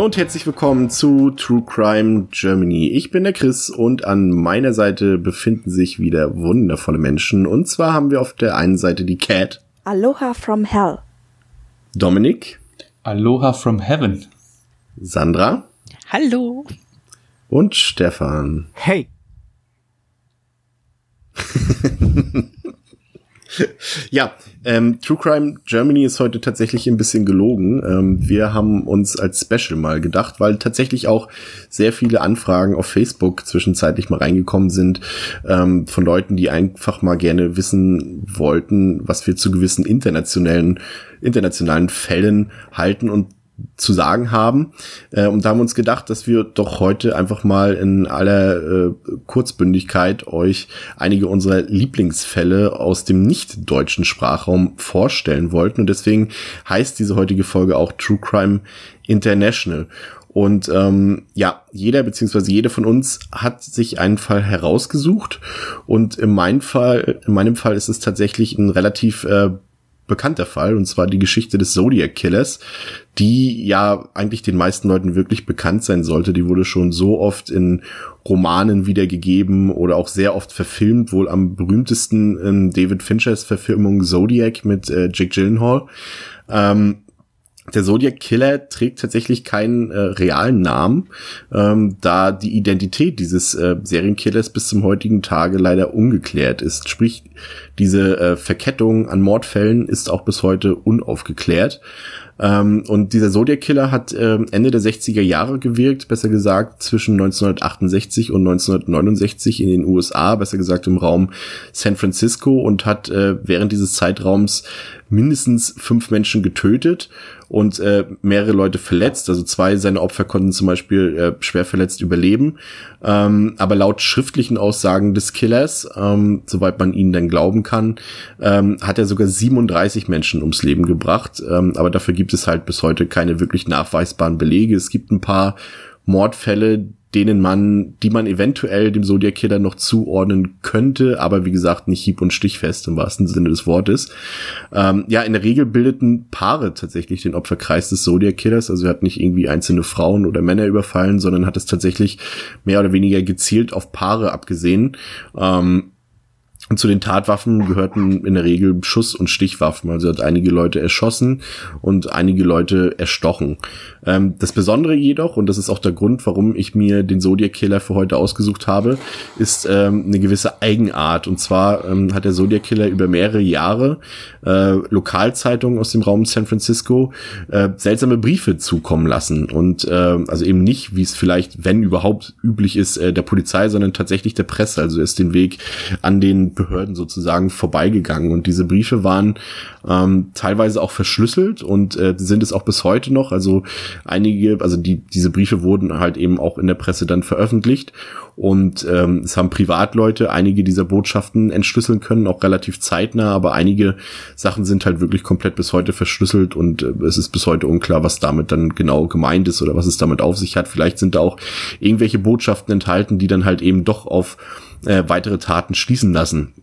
Hallo und herzlich willkommen zu True Crime Germany. Ich bin der Chris und an meiner Seite befinden sich wieder wundervolle Menschen. Und zwar haben wir auf der einen Seite die Cat. Aloha from Hell. Dominik. Aloha from Heaven. Sandra. Hallo. Und Stefan. Hey. ja, ähm, True Crime Germany ist heute tatsächlich ein bisschen gelogen. Ähm, wir haben uns als Special mal gedacht, weil tatsächlich auch sehr viele Anfragen auf Facebook zwischenzeitlich mal reingekommen sind ähm, von Leuten, die einfach mal gerne wissen wollten, was wir zu gewissen internationalen internationalen Fällen halten und zu sagen haben. Äh, und da haben wir uns gedacht, dass wir doch heute einfach mal in aller äh, Kurzbündigkeit euch einige unserer Lieblingsfälle aus dem nicht-deutschen Sprachraum vorstellen wollten. Und deswegen heißt diese heutige Folge auch True Crime International. Und ähm, ja, jeder beziehungsweise jede von uns hat sich einen Fall herausgesucht. Und in meinem Fall, in meinem Fall ist es tatsächlich ein relativ äh, bekannter Fall, und zwar die Geschichte des Zodiac Killers, die ja eigentlich den meisten Leuten wirklich bekannt sein sollte. Die wurde schon so oft in Romanen wiedergegeben oder auch sehr oft verfilmt, wohl am berühmtesten David Finchers Verfilmung Zodiac mit äh, Jake Gyllenhaal. Ähm, der Zodiac Killer trägt tatsächlich keinen äh, realen Namen, ähm, da die Identität dieses äh, Serienkillers bis zum heutigen Tage leider ungeklärt ist. Sprich, diese äh, Verkettung an Mordfällen ist auch bis heute unaufgeklärt. Ähm, und dieser Zodiac Killer hat äh, Ende der 60er Jahre gewirkt, besser gesagt zwischen 1968 und 1969 in den USA, besser gesagt im Raum San Francisco und hat äh, während dieses Zeitraums mindestens fünf Menschen getötet und äh, mehrere Leute verletzt. Also zwei seiner Opfer konnten zum Beispiel äh, schwer verletzt überleben. Ähm, aber laut schriftlichen Aussagen des Killers, ähm, soweit man ihnen dann glauben kann, ähm, hat er sogar 37 Menschen ums Leben gebracht. Ähm, aber dafür gibt es halt bis heute keine wirklich nachweisbaren Belege. Es gibt ein paar Mordfälle, denen man, die man eventuell dem Zodiac Killer noch zuordnen könnte, aber wie gesagt nicht hieb- und stichfest im wahrsten Sinne des Wortes. Ähm, ja, in der Regel bildeten Paare tatsächlich den Opferkreis des Zodiac Killers, also er hat nicht irgendwie einzelne Frauen oder Männer überfallen, sondern hat es tatsächlich mehr oder weniger gezielt auf Paare abgesehen. Ähm, und zu den Tatwaffen gehörten in der Regel Schuss- und Stichwaffen. Also hat einige Leute erschossen und einige Leute erstochen. Ähm, das Besondere jedoch, und das ist auch der Grund, warum ich mir den Zodiac Killer für heute ausgesucht habe, ist ähm, eine gewisse Eigenart. Und zwar ähm, hat der Zodiac Killer über mehrere Jahre äh, Lokalzeitungen aus dem Raum San Francisco äh, seltsame Briefe zukommen lassen. Und äh, also eben nicht, wie es vielleicht, wenn überhaupt üblich ist, äh, der Polizei, sondern tatsächlich der Presse. Also ist den Weg an den Behörden sozusagen vorbeigegangen. Und diese Briefe waren ähm, teilweise auch verschlüsselt und äh, sind es auch bis heute noch. Also einige, also die, diese Briefe wurden halt eben auch in der Presse dann veröffentlicht. Und ähm, es haben Privatleute einige dieser Botschaften entschlüsseln können, auch relativ zeitnah, aber einige Sachen sind halt wirklich komplett bis heute verschlüsselt und äh, es ist bis heute unklar, was damit dann genau gemeint ist oder was es damit auf sich hat. Vielleicht sind da auch irgendwelche Botschaften enthalten, die dann halt eben doch auf äh, weitere Taten schließen lassen.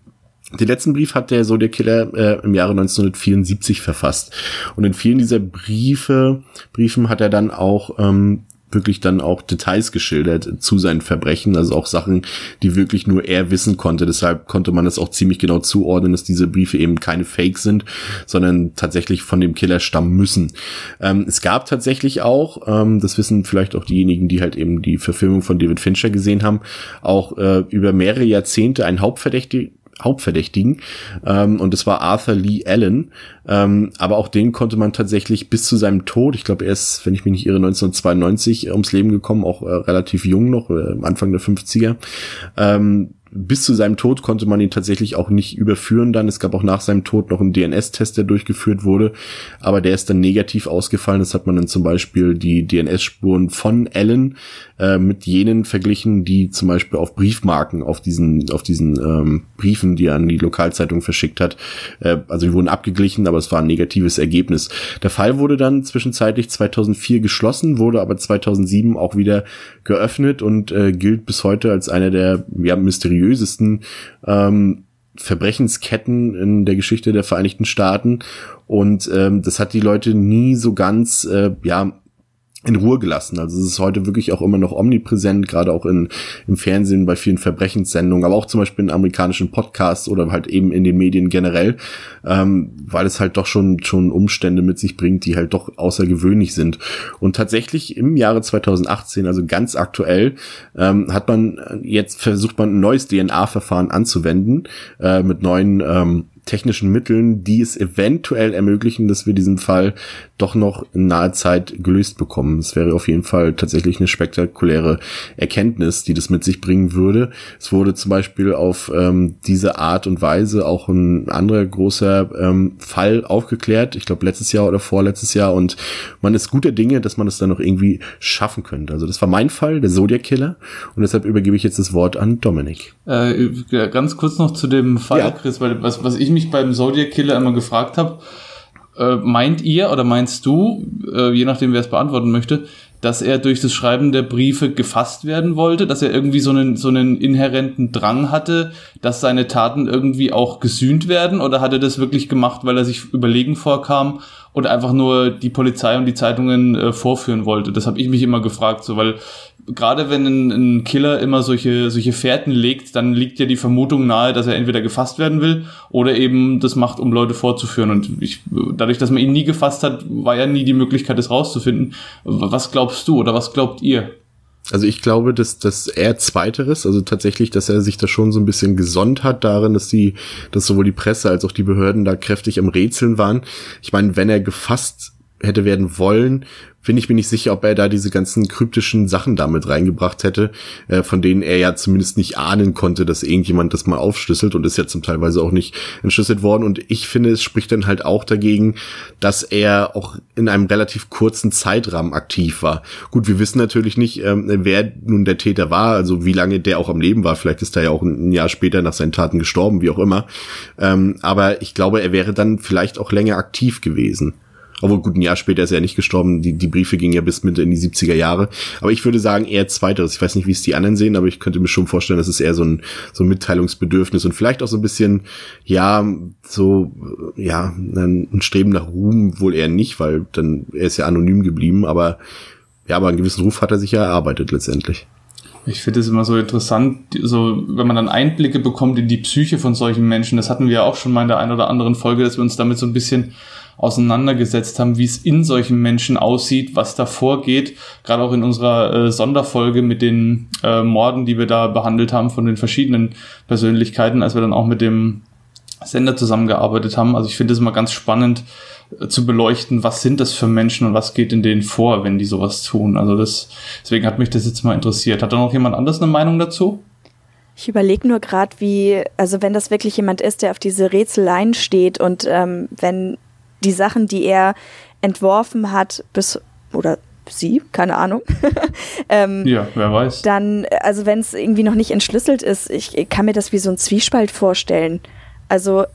Den letzten Brief hat der Zodiac Killer äh, im Jahre 1974 verfasst. Und in vielen dieser Briefe, Briefen hat er dann auch ähm, wirklich dann auch Details geschildert zu seinen Verbrechen, also auch Sachen, die wirklich nur er wissen konnte. Deshalb konnte man das auch ziemlich genau zuordnen, dass diese Briefe eben keine Fake sind, sondern tatsächlich von dem Killer stammen müssen. Ähm, es gab tatsächlich auch, ähm, das wissen vielleicht auch diejenigen, die halt eben die Verfilmung von David Fincher gesehen haben, auch äh, über mehrere Jahrzehnte ein Hauptverdächtiger Hauptverdächtigen ähm, und es war Arthur Lee Allen. Ähm, aber auch den konnte man tatsächlich bis zu seinem Tod, ich glaube er ist, wenn ich mich nicht irre, 1992 ums Leben gekommen, auch äh, relativ jung noch, äh, Anfang der 50er. Ähm, bis zu seinem Tod konnte man ihn tatsächlich auch nicht überführen dann. Es gab auch nach seinem Tod noch einen DNS-Test, der durchgeführt wurde, aber der ist dann negativ ausgefallen. Das hat man dann zum Beispiel die DNS-Spuren von Allen äh, mit jenen verglichen, die zum Beispiel auf Briefmarken, auf diesen, auf diesen ähm, Briefen, die er an die Lokalzeitung verschickt hat, äh, also die wurden abgeglichen, aber es war ein negatives Ergebnis. Der Fall wurde dann zwischenzeitlich 2004 geschlossen, wurde aber 2007 auch wieder geöffnet und äh, gilt bis heute als einer der ja, mysteriösesten ähm, Verbrechensketten in der Geschichte der Vereinigten Staaten. Und ähm, das hat die Leute nie so ganz, äh, ja, in Ruhe gelassen. Also es ist heute wirklich auch immer noch omnipräsent, gerade auch in, im Fernsehen bei vielen Verbrechenssendungen, aber auch zum Beispiel in amerikanischen Podcasts oder halt eben in den Medien generell, ähm, weil es halt doch schon, schon Umstände mit sich bringt, die halt doch außergewöhnlich sind. Und tatsächlich im Jahre 2018, also ganz aktuell, ähm, hat man jetzt versucht man ein neues DNA-Verfahren anzuwenden äh, mit neuen ähm, technischen Mitteln, die es eventuell ermöglichen, dass wir diesen Fall doch noch in naher Zeit gelöst bekommen. Es wäre auf jeden Fall tatsächlich eine spektakuläre Erkenntnis, die das mit sich bringen würde. Es wurde zum Beispiel auf ähm, diese Art und Weise auch ein anderer großer ähm, Fall aufgeklärt. Ich glaube letztes Jahr oder vorletztes Jahr und man ist guter Dinge, dass man es dann noch irgendwie schaffen könnte. Also das war mein Fall, der Zodiac Killer und deshalb übergebe ich jetzt das Wort an Dominik. Äh, ganz kurz noch zu dem Fall, ja. Chris, weil was, was ich mich beim Zodiac Killer immer gefragt habe, äh, meint ihr oder meinst du, äh, je nachdem wer es beantworten möchte, dass er durch das Schreiben der Briefe gefasst werden wollte, dass er irgendwie so einen, so einen inhärenten Drang hatte, dass seine Taten irgendwie auch gesühnt werden? Oder hat er das wirklich gemacht, weil er sich überlegen vorkam und einfach nur die Polizei und die Zeitungen äh, vorführen wollte? Das habe ich mich immer gefragt, so weil gerade wenn ein, ein, Killer immer solche, solche Fährten legt, dann liegt ja die Vermutung nahe, dass er entweder gefasst werden will oder eben das macht, um Leute vorzuführen. Und ich, dadurch, dass man ihn nie gefasst hat, war ja nie die Möglichkeit, das rauszufinden. Was glaubst du oder was glaubt ihr? Also ich glaube, dass, dass er zweiteres, also tatsächlich, dass er sich da schon so ein bisschen gesonnt hat darin, dass die, dass sowohl die Presse als auch die Behörden da kräftig am Rätseln waren. Ich meine, wenn er gefasst hätte werden wollen, bin ich mir nicht sicher, ob er da diese ganzen kryptischen Sachen damit reingebracht hätte, äh, von denen er ja zumindest nicht ahnen konnte, dass irgendjemand das mal aufschlüsselt und ist ja zum Teilweise auch nicht entschlüsselt worden. Und ich finde, es spricht dann halt auch dagegen, dass er auch in einem relativ kurzen Zeitrahmen aktiv war. Gut, wir wissen natürlich nicht, ähm, wer nun der Täter war, also wie lange der auch am Leben war. Vielleicht ist er ja auch ein Jahr später nach seinen Taten gestorben, wie auch immer. Ähm, aber ich glaube, er wäre dann vielleicht auch länger aktiv gewesen. Obwohl, gut, ein Jahr später ist er nicht gestorben. Die, die Briefe gingen ja bis Mitte in die 70er Jahre. Aber ich würde sagen, eher zweiteres. Ich weiß nicht, wie es die anderen sehen, aber ich könnte mir schon vorstellen, dass es eher so ein, so ein Mitteilungsbedürfnis und vielleicht auch so ein bisschen, ja, so, ja, ein Streben nach Ruhm wohl eher nicht, weil dann, er ist ja anonym geblieben, aber, ja, aber einen gewissen Ruf hat er sich ja erarbeitet letztendlich. Ich finde es immer so interessant, so wenn man dann Einblicke bekommt in die Psyche von solchen Menschen. Das hatten wir ja auch schon mal in der einen oder anderen Folge, dass wir uns damit so ein bisschen auseinandergesetzt haben, wie es in solchen Menschen aussieht, was da vorgeht. Gerade auch in unserer äh, Sonderfolge mit den äh, Morden, die wir da behandelt haben von den verschiedenen Persönlichkeiten, als wir dann auch mit dem Sender zusammengearbeitet haben. Also ich finde es immer ganz spannend zu beleuchten, was sind das für Menschen und was geht in denen vor, wenn die sowas tun. Also das, deswegen hat mich das jetzt mal interessiert. Hat da noch jemand anders eine Meinung dazu? Ich überlege nur gerade, wie, also wenn das wirklich jemand ist, der auf diese Rätseleien steht und ähm, wenn die Sachen, die er entworfen hat, bis oder sie, keine Ahnung. ähm, ja, wer weiß. Dann, also wenn es irgendwie noch nicht entschlüsselt ist, ich, ich kann mir das wie so ein Zwiespalt vorstellen. Also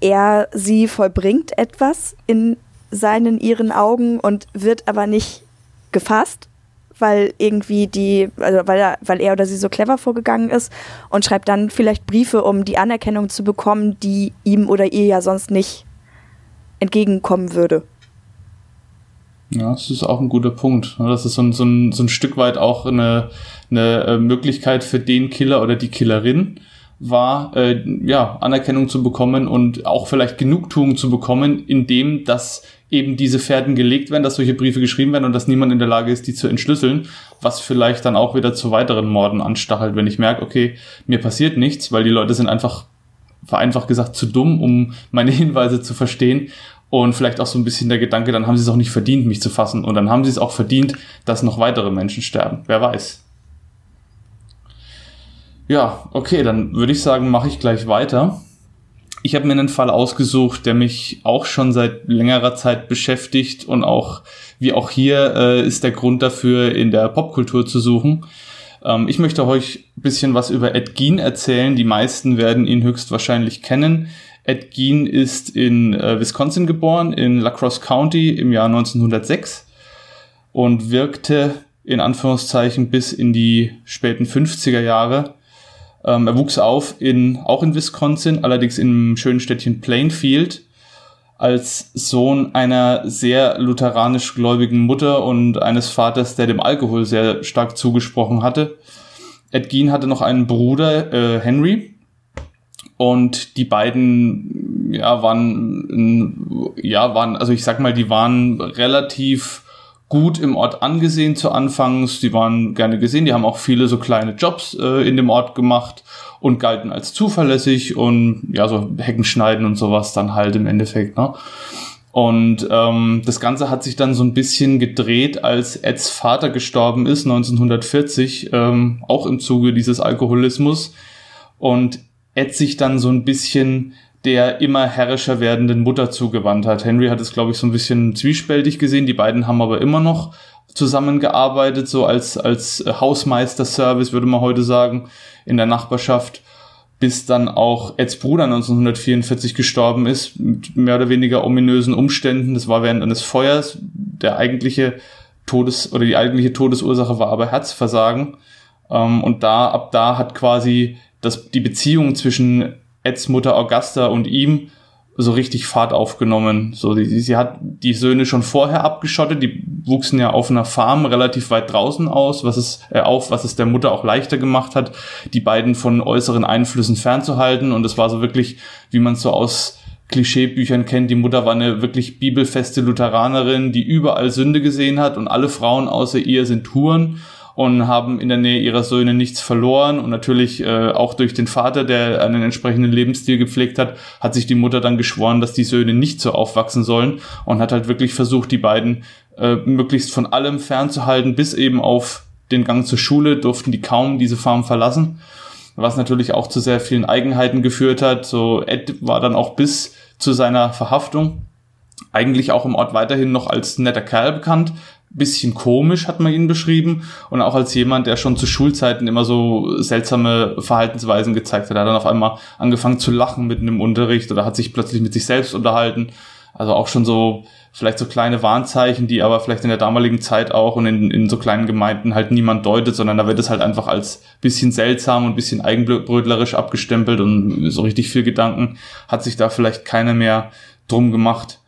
er, sie vollbringt etwas in seinen, ihren Augen und wird aber nicht gefasst, weil irgendwie die, also weil er, weil er oder sie so clever vorgegangen ist und schreibt dann vielleicht Briefe, um die Anerkennung zu bekommen, die ihm oder ihr ja sonst nicht entgegenkommen würde. Ja, das ist auch ein guter Punkt. Das ist so ein, so ein, so ein Stück weit auch eine, eine äh, Möglichkeit für den Killer oder die Killerin war, äh, ja, Anerkennung zu bekommen und auch vielleicht Genugtuung zu bekommen, indem dass eben diese Pferden gelegt werden, dass solche Briefe geschrieben werden und dass niemand in der Lage ist, die zu entschlüsseln, was vielleicht dann auch wieder zu weiteren Morden anstachelt, wenn ich merke, okay, mir passiert nichts, weil die Leute sind einfach vereinfacht gesagt zu dumm, um meine Hinweise zu verstehen. Und vielleicht auch so ein bisschen der Gedanke, dann haben sie es auch nicht verdient, mich zu fassen. Und dann haben sie es auch verdient, dass noch weitere Menschen sterben. Wer weiß. Ja, okay, dann würde ich sagen, mache ich gleich weiter. Ich habe mir einen Fall ausgesucht, der mich auch schon seit längerer Zeit beschäftigt und auch, wie auch hier, äh, ist der Grund dafür, in der Popkultur zu suchen. Ähm, ich möchte euch ein bisschen was über Ed Gein erzählen. Die meisten werden ihn höchstwahrscheinlich kennen. Ed Gein ist in äh, Wisconsin geboren, in La Crosse County im Jahr 1906 und wirkte in Anführungszeichen bis in die späten 50er Jahre. Ähm, er wuchs auf in, auch in Wisconsin, allerdings im schönen Städtchen Plainfield. als Sohn einer sehr lutheranisch gläubigen Mutter und eines Vaters, der dem Alkohol sehr stark zugesprochen hatte. Ed Gein hatte noch einen Bruder, äh, Henry, und die beiden, ja, waren, ja, waren, also ich sag mal, die waren relativ gut im Ort angesehen zu Anfangs. Die waren gerne gesehen. Die haben auch viele so kleine Jobs äh, in dem Ort gemacht und galten als zuverlässig und ja, so Hecken schneiden und sowas dann halt im Endeffekt, ne? Und ähm, das Ganze hat sich dann so ein bisschen gedreht, als Eds Vater gestorben ist, 1940, ähm, auch im Zuge dieses Alkoholismus. Und Ed sich dann so ein bisschen der immer herrischer werdenden Mutter zugewandt hat. Henry hat es, glaube ich, so ein bisschen zwiespältig gesehen. Die beiden haben aber immer noch zusammengearbeitet, so als, als Hausmeister-Service, würde man heute sagen, in der Nachbarschaft, bis dann auch Eds Bruder 1944 gestorben ist, mit mehr oder weniger ominösen Umständen. Das war während eines Feuers. Der eigentliche Todes- oder die eigentliche Todesursache war aber Herzversagen. Ähm, und da, ab da hat quasi das, die Beziehung zwischen Eds Mutter Augusta und ihm so richtig Fahrt aufgenommen. So, sie, sie hat die Söhne schon vorher abgeschottet, die wuchsen ja auf einer Farm relativ weit draußen aus, was es äh, auf, was es der Mutter auch leichter gemacht hat, die beiden von äußeren Einflüssen fernzuhalten. Und es war so wirklich, wie man es so aus Klischeebüchern kennt, die Mutter war eine wirklich bibelfeste Lutheranerin, die überall Sünde gesehen hat und alle Frauen außer ihr sind Huren und haben in der Nähe ihrer Söhne nichts verloren. Und natürlich äh, auch durch den Vater, der einen entsprechenden Lebensstil gepflegt hat, hat sich die Mutter dann geschworen, dass die Söhne nicht so aufwachsen sollen und hat halt wirklich versucht, die beiden äh, möglichst von allem fernzuhalten, bis eben auf den Gang zur Schule durften die kaum diese Farm verlassen, was natürlich auch zu sehr vielen Eigenheiten geführt hat. So Ed war dann auch bis zu seiner Verhaftung eigentlich auch im Ort weiterhin noch als netter Kerl bekannt, bisschen komisch, hat man ihn beschrieben. Und auch als jemand, der schon zu Schulzeiten immer so seltsame Verhaltensweisen gezeigt hat. Er hat dann auf einmal angefangen zu lachen mitten im Unterricht oder hat sich plötzlich mit sich selbst unterhalten. Also auch schon so, vielleicht so kleine Warnzeichen, die aber vielleicht in der damaligen Zeit auch und in, in so kleinen Gemeinden halt niemand deutet, sondern da wird es halt einfach als bisschen seltsam und bisschen eigenbrötlerisch abgestempelt und so richtig viel Gedanken hat sich da vielleicht keiner mehr drum gemacht.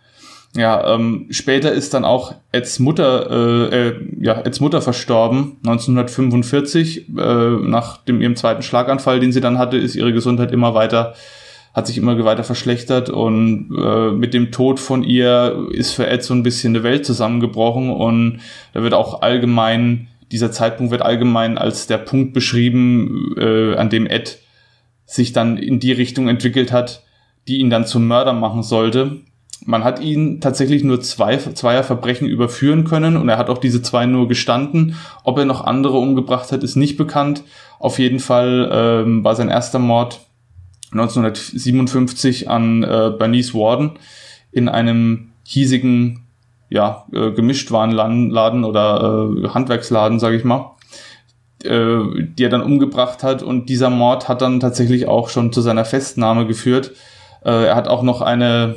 Ja, ähm, später ist dann auch Eds Mutter, äh, äh, ja, Eds Mutter verstorben, 1945. Äh, nach dem ihrem zweiten Schlaganfall, den sie dann hatte, ist ihre Gesundheit immer weiter, hat sich immer weiter verschlechtert und äh, mit dem Tod von ihr ist für Ed so ein bisschen eine Welt zusammengebrochen und da wird auch allgemein, dieser Zeitpunkt wird allgemein als der Punkt beschrieben, äh, an dem Ed sich dann in die Richtung entwickelt hat, die ihn dann zum Mörder machen sollte man hat ihn tatsächlich nur zwei, zweier Verbrechen überführen können und er hat auch diese zwei nur gestanden. Ob er noch andere umgebracht hat, ist nicht bekannt. Auf jeden Fall ähm, war sein erster Mord 1957 an äh, Bernice Warden in einem hiesigen ja, äh, Gemischtwarenladen oder äh, Handwerksladen, sage ich mal, äh, die er dann umgebracht hat. Und dieser Mord hat dann tatsächlich auch schon zu seiner Festnahme geführt. Äh, er hat auch noch eine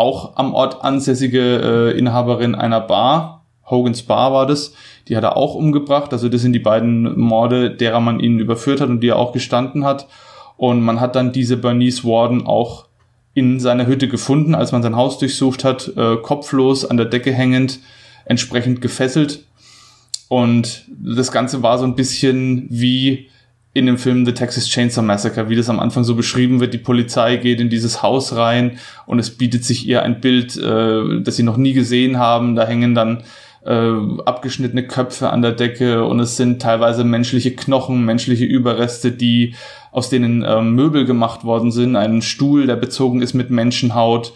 auch am Ort ansässige äh, Inhaberin einer Bar, Hogan's Bar war das, die hat er auch umgebracht. Also das sind die beiden Morde, derer man ihn überführt hat und die er auch gestanden hat. Und man hat dann diese Bernice Warden auch in seiner Hütte gefunden, als man sein Haus durchsucht hat, äh, kopflos an der Decke hängend, entsprechend gefesselt. Und das Ganze war so ein bisschen wie in dem Film The Texas Chainsaw Massacre, wie das am Anfang so beschrieben wird, die Polizei geht in dieses Haus rein und es bietet sich ihr ein Bild, äh, das sie noch nie gesehen haben. Da hängen dann äh, abgeschnittene Köpfe an der Decke und es sind teilweise menschliche Knochen, menschliche Überreste, die aus denen äh, Möbel gemacht worden sind. Ein Stuhl, der bezogen ist mit Menschenhaut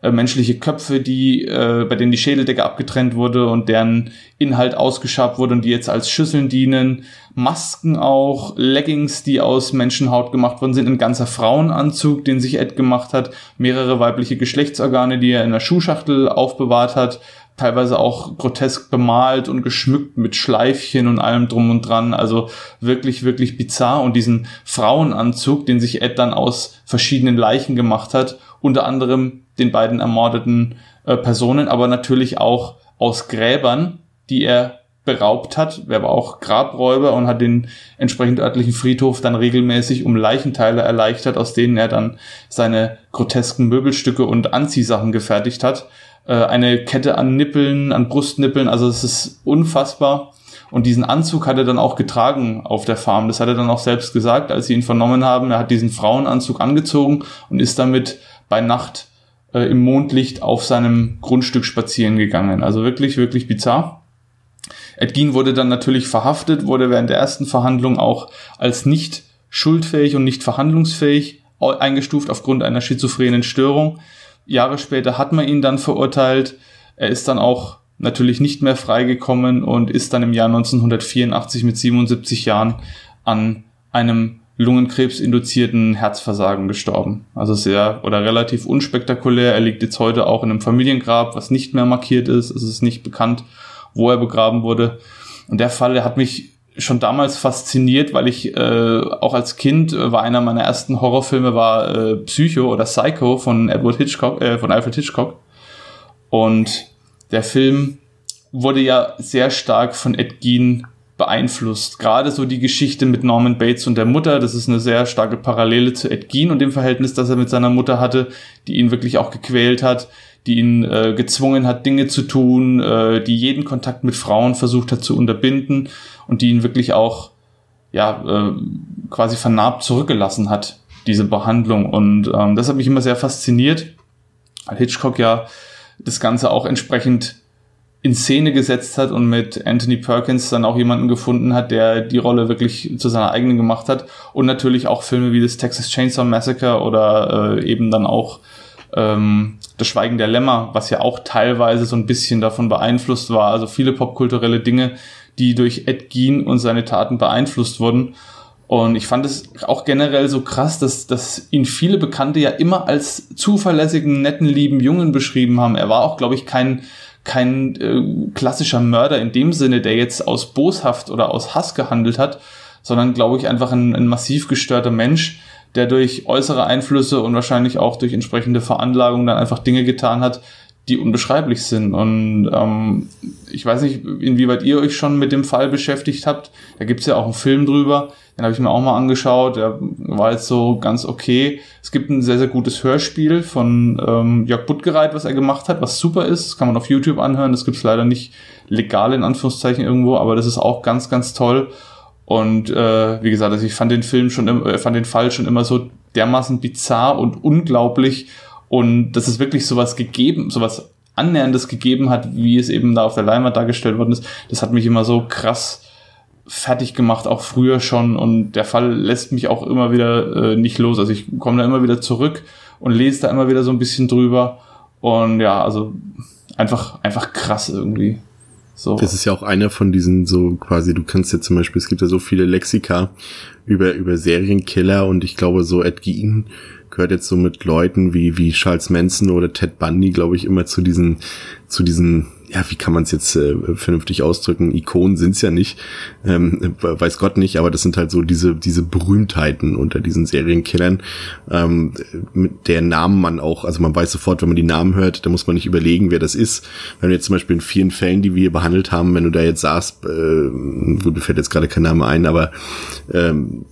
äh, menschliche Köpfe, die, äh, bei denen die Schädeldecke abgetrennt wurde und deren Inhalt ausgeschabt wurde und die jetzt als Schüsseln dienen. Masken auch, Leggings, die aus Menschenhaut gemacht worden sind, ein ganzer Frauenanzug, den sich Ed gemacht hat, mehrere weibliche Geschlechtsorgane, die er in der Schuhschachtel aufbewahrt hat, teilweise auch grotesk bemalt und geschmückt mit Schleifchen und allem drum und dran. Also wirklich, wirklich bizarr. Und diesen Frauenanzug, den sich Ed dann aus verschiedenen Leichen gemacht hat, unter anderem den beiden ermordeten äh, Personen, aber natürlich auch aus Gräbern, die er beraubt hat. Er war auch Grabräuber und hat den entsprechend örtlichen Friedhof dann regelmäßig um Leichenteile erleichtert, aus denen er dann seine grotesken Möbelstücke und Anziehsachen gefertigt hat. Äh, eine Kette an Nippeln, an Brustnippeln, also es ist unfassbar. Und diesen Anzug hat er dann auch getragen auf der Farm. Das hat er dann auch selbst gesagt, als sie ihn vernommen haben. Er hat diesen Frauenanzug angezogen und ist damit bei Nacht äh, im Mondlicht auf seinem Grundstück spazieren gegangen. Also wirklich, wirklich bizarr. Ed Gein wurde dann natürlich verhaftet, wurde während der ersten Verhandlung auch als nicht schuldfähig und nicht verhandlungsfähig eingestuft aufgrund einer schizophrenen Störung. Jahre später hat man ihn dann verurteilt. Er ist dann auch natürlich nicht mehr freigekommen und ist dann im Jahr 1984 mit 77 Jahren an einem Lungenkrebs-induzierten Herzversagen gestorben. Also sehr oder relativ unspektakulär. Er liegt jetzt heute auch in einem Familiengrab, was nicht mehr markiert ist. Es ist nicht bekannt, wo er begraben wurde. Und der Fall, der hat mich schon damals fasziniert, weil ich äh, auch als Kind äh, war einer meiner ersten Horrorfilme war äh, Psycho oder Psycho von Edward Hitchcock, äh, von Alfred Hitchcock. Und der Film wurde ja sehr stark von Ed Gein beeinflusst. Gerade so die Geschichte mit Norman Bates und der Mutter, das ist eine sehr starke Parallele zu Ed Gein und dem Verhältnis, das er mit seiner Mutter hatte, die ihn wirklich auch gequält hat, die ihn äh, gezwungen hat, Dinge zu tun, äh, die jeden Kontakt mit Frauen versucht hat zu unterbinden und die ihn wirklich auch ja äh, quasi vernarbt zurückgelassen hat, diese Behandlung. Und ähm, das hat mich immer sehr fasziniert, weil Hitchcock ja das Ganze auch entsprechend in Szene gesetzt hat und mit Anthony Perkins dann auch jemanden gefunden hat, der die Rolle wirklich zu seiner eigenen gemacht hat. Und natürlich auch Filme wie das Texas Chainsaw Massacre oder äh, eben dann auch ähm, das Schweigen der Lämmer, was ja auch teilweise so ein bisschen davon beeinflusst war. Also viele popkulturelle Dinge, die durch Ed Gein und seine Taten beeinflusst wurden. Und ich fand es auch generell so krass, dass, dass ihn viele Bekannte ja immer als zuverlässigen, netten, lieben Jungen beschrieben haben. Er war auch, glaube ich, kein, kein äh, klassischer Mörder in dem Sinne, der jetzt aus Boshaft oder aus Hass gehandelt hat, sondern, glaube ich, einfach ein, ein massiv gestörter Mensch, der durch äußere Einflüsse und wahrscheinlich auch durch entsprechende Veranlagung dann einfach Dinge getan hat, die unbeschreiblich sind. Und ähm, ich weiß nicht, inwieweit ihr euch schon mit dem Fall beschäftigt habt. Da gibt's ja auch einen Film drüber, den habe ich mir auch mal angeschaut. Der war jetzt so ganz okay. Es gibt ein sehr, sehr gutes Hörspiel von ähm, Jörg Buttgereit, was er gemacht hat, was super ist. Das kann man auf YouTube anhören. Das gibt's leider nicht legal in Anführungszeichen irgendwo, aber das ist auch ganz, ganz toll. Und äh, wie gesagt, also ich fand den Film schon, äh, fand den Fall schon immer so dermaßen bizarr und unglaublich. Und dass es wirklich sowas gegeben, sowas annäherndes gegeben hat, wie es eben da auf der Leinwand dargestellt worden ist, das hat mich immer so krass fertig gemacht, auch früher schon. Und der Fall lässt mich auch immer wieder äh, nicht los. Also ich komme da immer wieder zurück und lese da immer wieder so ein bisschen drüber. Und ja, also einfach, einfach krass irgendwie. So. Das ist ja auch einer von diesen so quasi, du kannst ja zum Beispiel, es gibt ja so viele Lexika über, über Serienkiller und ich glaube so Ed Gein gehört jetzt so mit Leuten wie, wie Charles Manson oder Ted Bundy, glaube ich, immer zu diesen, zu diesen ja, wie kann man es jetzt äh, vernünftig ausdrücken? Ikonen sind's ja nicht, ähm, weiß Gott nicht, aber das sind halt so diese diese Berühmtheiten unter diesen Serienkillern, ähm, mit der Namen man auch, also man weiß sofort, wenn man die Namen hört, da muss man nicht überlegen, wer das ist. Wenn du jetzt zum Beispiel in vielen Fällen, die wir behandelt haben, wenn du da jetzt saßt, äh, gut, mir fällt jetzt gerade kein Name ein, aber ähm,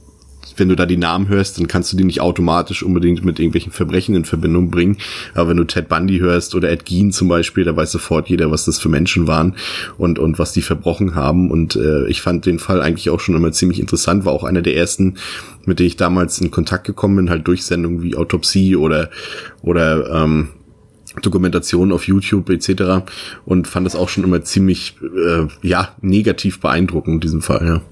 wenn du da die Namen hörst, dann kannst du die nicht automatisch unbedingt mit irgendwelchen Verbrechen in Verbindung bringen. Aber wenn du Ted Bundy hörst oder Ed Gein zum Beispiel, da weiß sofort jeder, was das für Menschen waren und, und was die verbrochen haben. Und äh, ich fand den Fall eigentlich auch schon immer ziemlich interessant, war auch einer der ersten, mit denen ich damals in Kontakt gekommen bin, halt durch Sendungen wie Autopsie oder, oder ähm, Dokumentation auf YouTube etc. und fand das auch schon immer ziemlich äh, ja negativ beeindruckend in diesem Fall, ja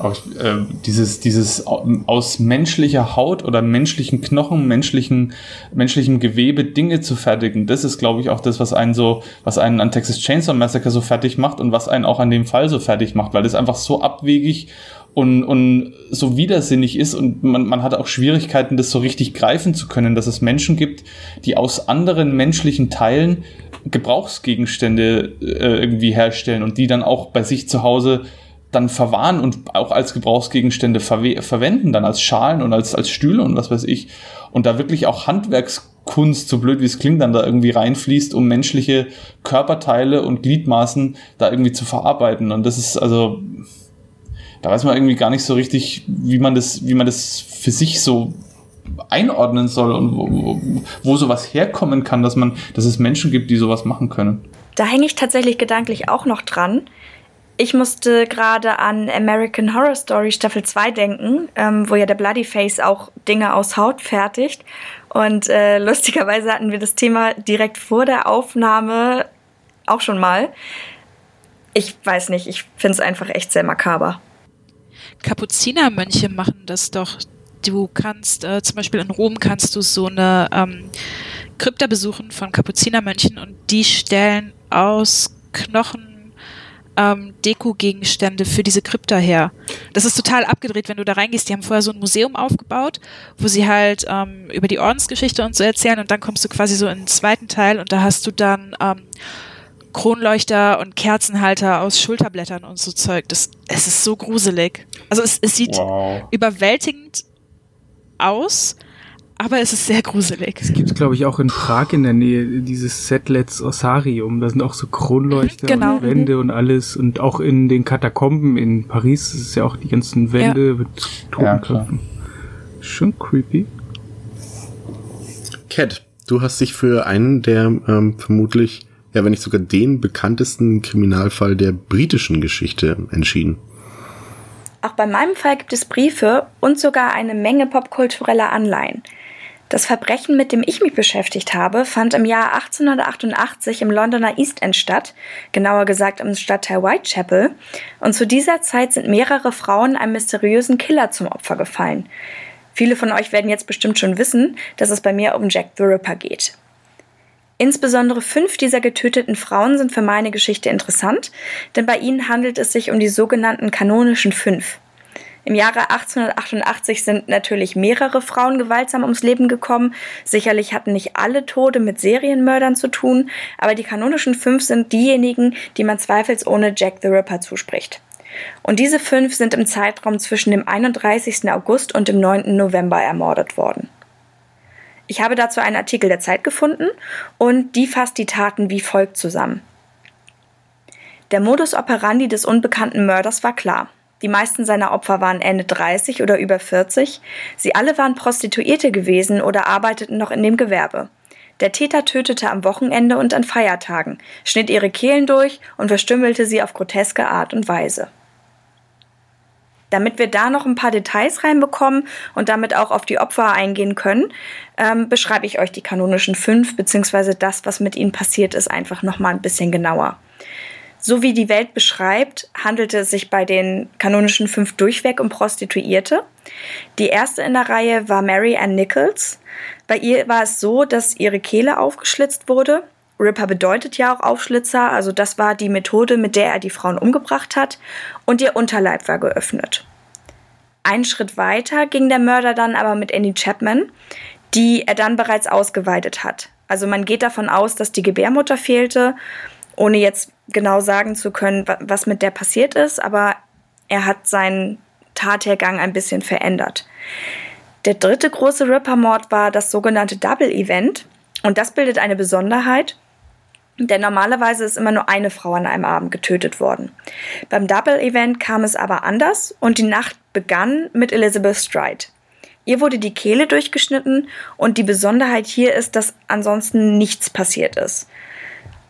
auch äh, dieses, dieses aus menschlicher Haut oder menschlichen Knochen, menschlichen, menschlichem Gewebe Dinge zu fertigen, das ist, glaube ich, auch das, was einen so, was einen an Texas Chainsaw Massacre so fertig macht und was einen auch an dem Fall so fertig macht, weil es einfach so abwegig und, und so widersinnig ist und man, man hat auch Schwierigkeiten, das so richtig greifen zu können, dass es Menschen gibt, die aus anderen menschlichen Teilen Gebrauchsgegenstände äh, irgendwie herstellen und die dann auch bei sich zu Hause dann verwahren und auch als Gebrauchsgegenstände verwenden, dann als Schalen und als, als Stühle und was weiß ich. Und da wirklich auch Handwerkskunst, so blöd wie es klingt, dann da irgendwie reinfließt, um menschliche Körperteile und Gliedmaßen da irgendwie zu verarbeiten. Und das ist also, da weiß man irgendwie gar nicht so richtig, wie man das, wie man das für sich so einordnen soll und wo, wo, wo sowas herkommen kann, dass man, dass es Menschen gibt, die sowas machen können. Da hänge ich tatsächlich gedanklich auch noch dran. Ich musste gerade an American Horror Story Staffel 2 denken, ähm, wo ja der Bloody Face auch Dinge aus Haut fertigt. Und äh, lustigerweise hatten wir das Thema direkt vor der Aufnahme auch schon mal. Ich weiß nicht, ich finde es einfach echt sehr makaber. Kapuzinermönche machen das doch. Du kannst, äh, zum Beispiel in Rom kannst du so eine ähm, Krypta besuchen von Kapuzinermönchen und die stellen aus Knochen ähm, Deko-Gegenstände für diese Krypta her. Das ist total abgedreht, wenn du da reingehst. Die haben vorher so ein Museum aufgebaut, wo sie halt ähm, über die Ordensgeschichte und so erzählen und dann kommst du quasi so in den zweiten Teil und da hast du dann ähm, Kronleuchter und Kerzenhalter aus Schulterblättern und so Zeug. Das, es ist so gruselig. Also es, es sieht wow. überwältigend aus aber es ist sehr gruselig. Es gibt, glaube ich, auch in Prag in der Nähe dieses Setlets Osarium. Da sind auch so Kronleuchter genau. und Wände und alles. Und auch in den Katakomben in Paris ist ja auch die ganzen Wände ja. mit Totenköpfen. Ja, Schon creepy. Cat, du hast dich für einen der ähm, vermutlich, ja, wenn nicht sogar den bekanntesten Kriminalfall der britischen Geschichte entschieden. Auch bei meinem Fall gibt es Briefe und sogar eine Menge popkultureller Anleihen. Das Verbrechen, mit dem ich mich beschäftigt habe, fand im Jahr 1888 im Londoner East End statt, genauer gesagt im Stadtteil Whitechapel, und zu dieser Zeit sind mehrere Frauen einem mysteriösen Killer zum Opfer gefallen. Viele von euch werden jetzt bestimmt schon wissen, dass es bei mir um Jack the Ripper geht. Insbesondere fünf dieser getöteten Frauen sind für meine Geschichte interessant, denn bei ihnen handelt es sich um die sogenannten kanonischen Fünf. Im Jahre 1888 sind natürlich mehrere Frauen gewaltsam ums Leben gekommen. Sicherlich hatten nicht alle Tode mit Serienmördern zu tun, aber die kanonischen fünf sind diejenigen, die man zweifelsohne Jack the Ripper zuspricht. Und diese fünf sind im Zeitraum zwischen dem 31. August und dem 9. November ermordet worden. Ich habe dazu einen Artikel der Zeit gefunden und die fasst die Taten wie folgt zusammen. Der Modus operandi des unbekannten Mörders war klar. Die meisten seiner Opfer waren Ende 30 oder über 40. Sie alle waren Prostituierte gewesen oder arbeiteten noch in dem Gewerbe. Der Täter tötete am Wochenende und an Feiertagen, schnitt ihre Kehlen durch und verstümmelte sie auf groteske Art und Weise. Damit wir da noch ein paar Details reinbekommen und damit auch auf die Opfer eingehen können, ähm, beschreibe ich euch die kanonischen fünf beziehungsweise das, was mit ihnen passiert ist, einfach noch mal ein bisschen genauer. So wie die Welt beschreibt, handelte es sich bei den kanonischen fünf durchweg um Prostituierte. Die erste in der Reihe war Mary Ann Nichols. Bei ihr war es so, dass ihre Kehle aufgeschlitzt wurde. Ripper bedeutet ja auch Aufschlitzer, also das war die Methode, mit der er die Frauen umgebracht hat. Und ihr Unterleib war geöffnet. Einen Schritt weiter ging der Mörder dann aber mit Annie Chapman, die er dann bereits ausgeweidet hat. Also man geht davon aus, dass die Gebärmutter fehlte ohne jetzt genau sagen zu können, was mit der passiert ist, aber er hat seinen Tathergang ein bisschen verändert. Der dritte große Ripper-Mord war das sogenannte Double Event und das bildet eine Besonderheit, denn normalerweise ist immer nur eine Frau an einem Abend getötet worden. Beim Double Event kam es aber anders und die Nacht begann mit Elizabeth Stride. Ihr wurde die Kehle durchgeschnitten und die Besonderheit hier ist, dass ansonsten nichts passiert ist.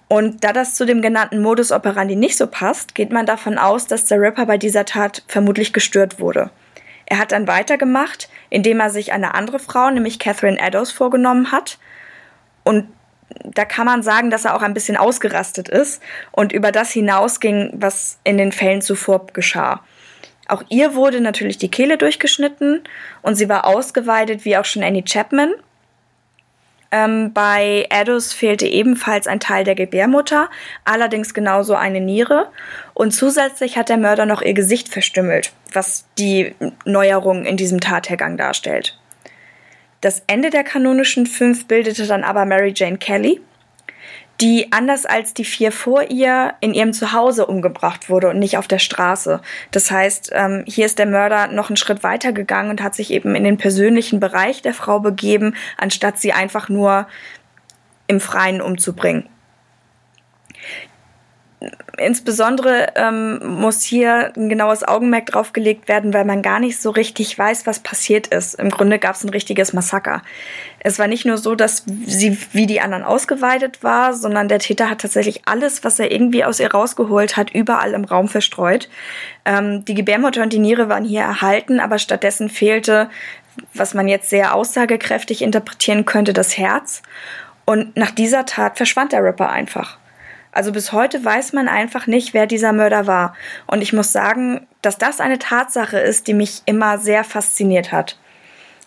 Und da das zu dem genannten Modus operandi nicht so passt, geht man davon aus, dass der Ripper bei dieser Tat vermutlich gestört wurde. Er hat dann weitergemacht, indem er sich eine andere Frau, nämlich Catherine Eddowes, vorgenommen hat. Und da kann man sagen, dass er auch ein bisschen ausgerastet ist und über das hinausging, was in den Fällen zuvor geschah. Auch ihr wurde natürlich die Kehle durchgeschnitten und sie war ausgeweidet wie auch schon Annie Chapman. Ähm, bei Eddowes fehlte ebenfalls ein Teil der Gebärmutter, allerdings genauso eine Niere. Und zusätzlich hat der Mörder noch ihr Gesicht verstümmelt, was die Neuerung in diesem Tathergang darstellt. Das Ende der kanonischen fünf bildete dann aber Mary Jane Kelly. Die anders als die vier vor ihr in ihrem Zuhause umgebracht wurde und nicht auf der Straße. Das heißt, ähm, hier ist der Mörder noch einen Schritt weiter gegangen und hat sich eben in den persönlichen Bereich der Frau begeben, anstatt sie einfach nur im Freien umzubringen insbesondere ähm, muss hier ein genaues Augenmerk drauf gelegt werden, weil man gar nicht so richtig weiß, was passiert ist. Im Grunde gab es ein richtiges Massaker. Es war nicht nur so, dass sie wie die anderen ausgeweidet war, sondern der Täter hat tatsächlich alles, was er irgendwie aus ihr rausgeholt hat, überall im Raum verstreut. Ähm, die Gebärmutter und die Niere waren hier erhalten, aber stattdessen fehlte, was man jetzt sehr aussagekräftig interpretieren könnte, das Herz. Und nach dieser Tat verschwand der Ripper einfach. Also bis heute weiß man einfach nicht, wer dieser Mörder war. Und ich muss sagen, dass das eine Tatsache ist, die mich immer sehr fasziniert hat.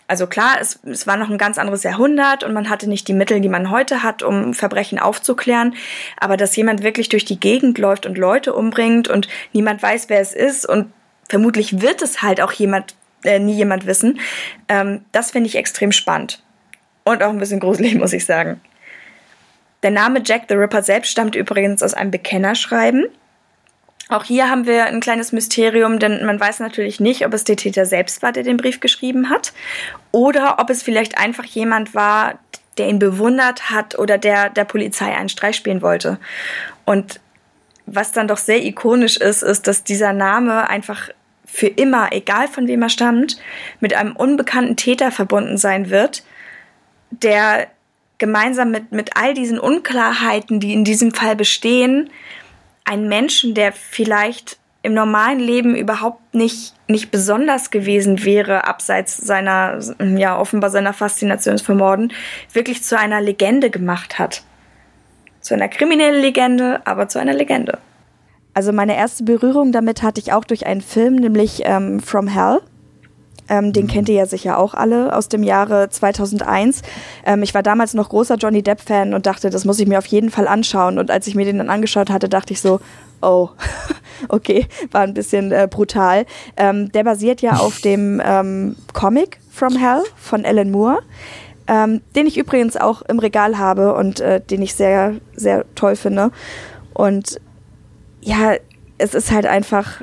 Also klar, es, es war noch ein ganz anderes Jahrhundert und man hatte nicht die Mittel, die man heute hat, um Verbrechen aufzuklären. Aber dass jemand wirklich durch die Gegend läuft und Leute umbringt und niemand weiß, wer es ist und vermutlich wird es halt auch jemand, äh, nie jemand wissen, ähm, das finde ich extrem spannend. Und auch ein bisschen gruselig, muss ich sagen. Der Name Jack the Ripper selbst stammt übrigens aus einem Bekennerschreiben. Auch hier haben wir ein kleines Mysterium, denn man weiß natürlich nicht, ob es der Täter selbst war, der den Brief geschrieben hat, oder ob es vielleicht einfach jemand war, der ihn bewundert hat oder der der Polizei einen Streich spielen wollte. Und was dann doch sehr ikonisch ist, ist, dass dieser Name einfach für immer, egal von wem er stammt, mit einem unbekannten Täter verbunden sein wird, der gemeinsam mit, mit all diesen Unklarheiten, die in diesem Fall bestehen, einen Menschen, der vielleicht im normalen Leben überhaupt nicht, nicht besonders gewesen wäre, abseits seiner, ja, offenbar seiner Faszination für Morden, wirklich zu einer Legende gemacht hat. Zu einer kriminellen Legende, aber zu einer Legende. Also meine erste Berührung damit hatte ich auch durch einen Film, nämlich ähm, From Hell. Ähm, den mhm. kennt ihr ja sicher auch alle aus dem Jahre 2001. Ähm, ich war damals noch großer Johnny Depp-Fan und dachte, das muss ich mir auf jeden Fall anschauen. Und als ich mir den dann angeschaut hatte, dachte ich so, oh, okay, war ein bisschen äh, brutal. Ähm, der basiert ja auf dem ähm, Comic From Hell von Alan Moore. Ähm, den ich übrigens auch im Regal habe und äh, den ich sehr, sehr toll finde. Und ja, es ist halt einfach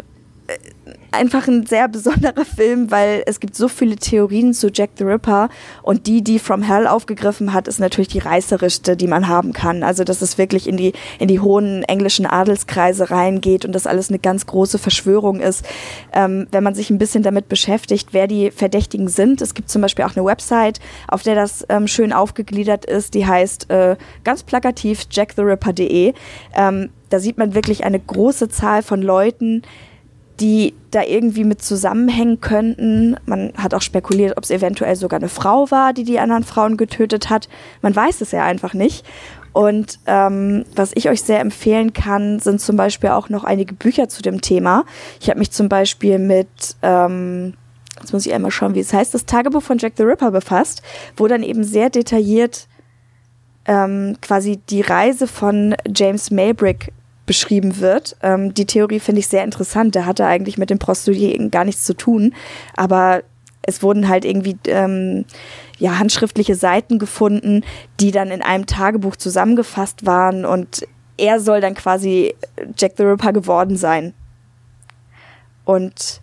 einfach ein sehr besonderer Film, weil es gibt so viele Theorien zu Jack the Ripper und die, die From Hell aufgegriffen hat, ist natürlich die reißerischste, die man haben kann. Also, dass es wirklich in die, in die hohen englischen Adelskreise reingeht und das alles eine ganz große Verschwörung ist. Ähm, wenn man sich ein bisschen damit beschäftigt, wer die Verdächtigen sind. Es gibt zum Beispiel auch eine Website, auf der das ähm, schön aufgegliedert ist, die heißt äh, ganz plakativ jackthерipper.de. Ähm, da sieht man wirklich eine große Zahl von Leuten, die da irgendwie mit zusammenhängen könnten. Man hat auch spekuliert, ob es eventuell sogar eine Frau war, die die anderen Frauen getötet hat. Man weiß es ja einfach nicht. Und ähm, was ich euch sehr empfehlen kann, sind zum Beispiel auch noch einige Bücher zu dem Thema. Ich habe mich zum Beispiel mit, ähm, jetzt muss ich einmal schauen, wie es heißt, das Tagebuch von Jack the Ripper befasst, wo dann eben sehr detailliert ähm, quasi die Reise von James Maybrick beschrieben wird. Ähm, die Theorie finde ich sehr interessant. Der hatte eigentlich mit dem Prostituierten gar nichts zu tun, aber es wurden halt irgendwie ähm, ja handschriftliche Seiten gefunden, die dann in einem Tagebuch zusammengefasst waren und er soll dann quasi Jack the Ripper geworden sein. Und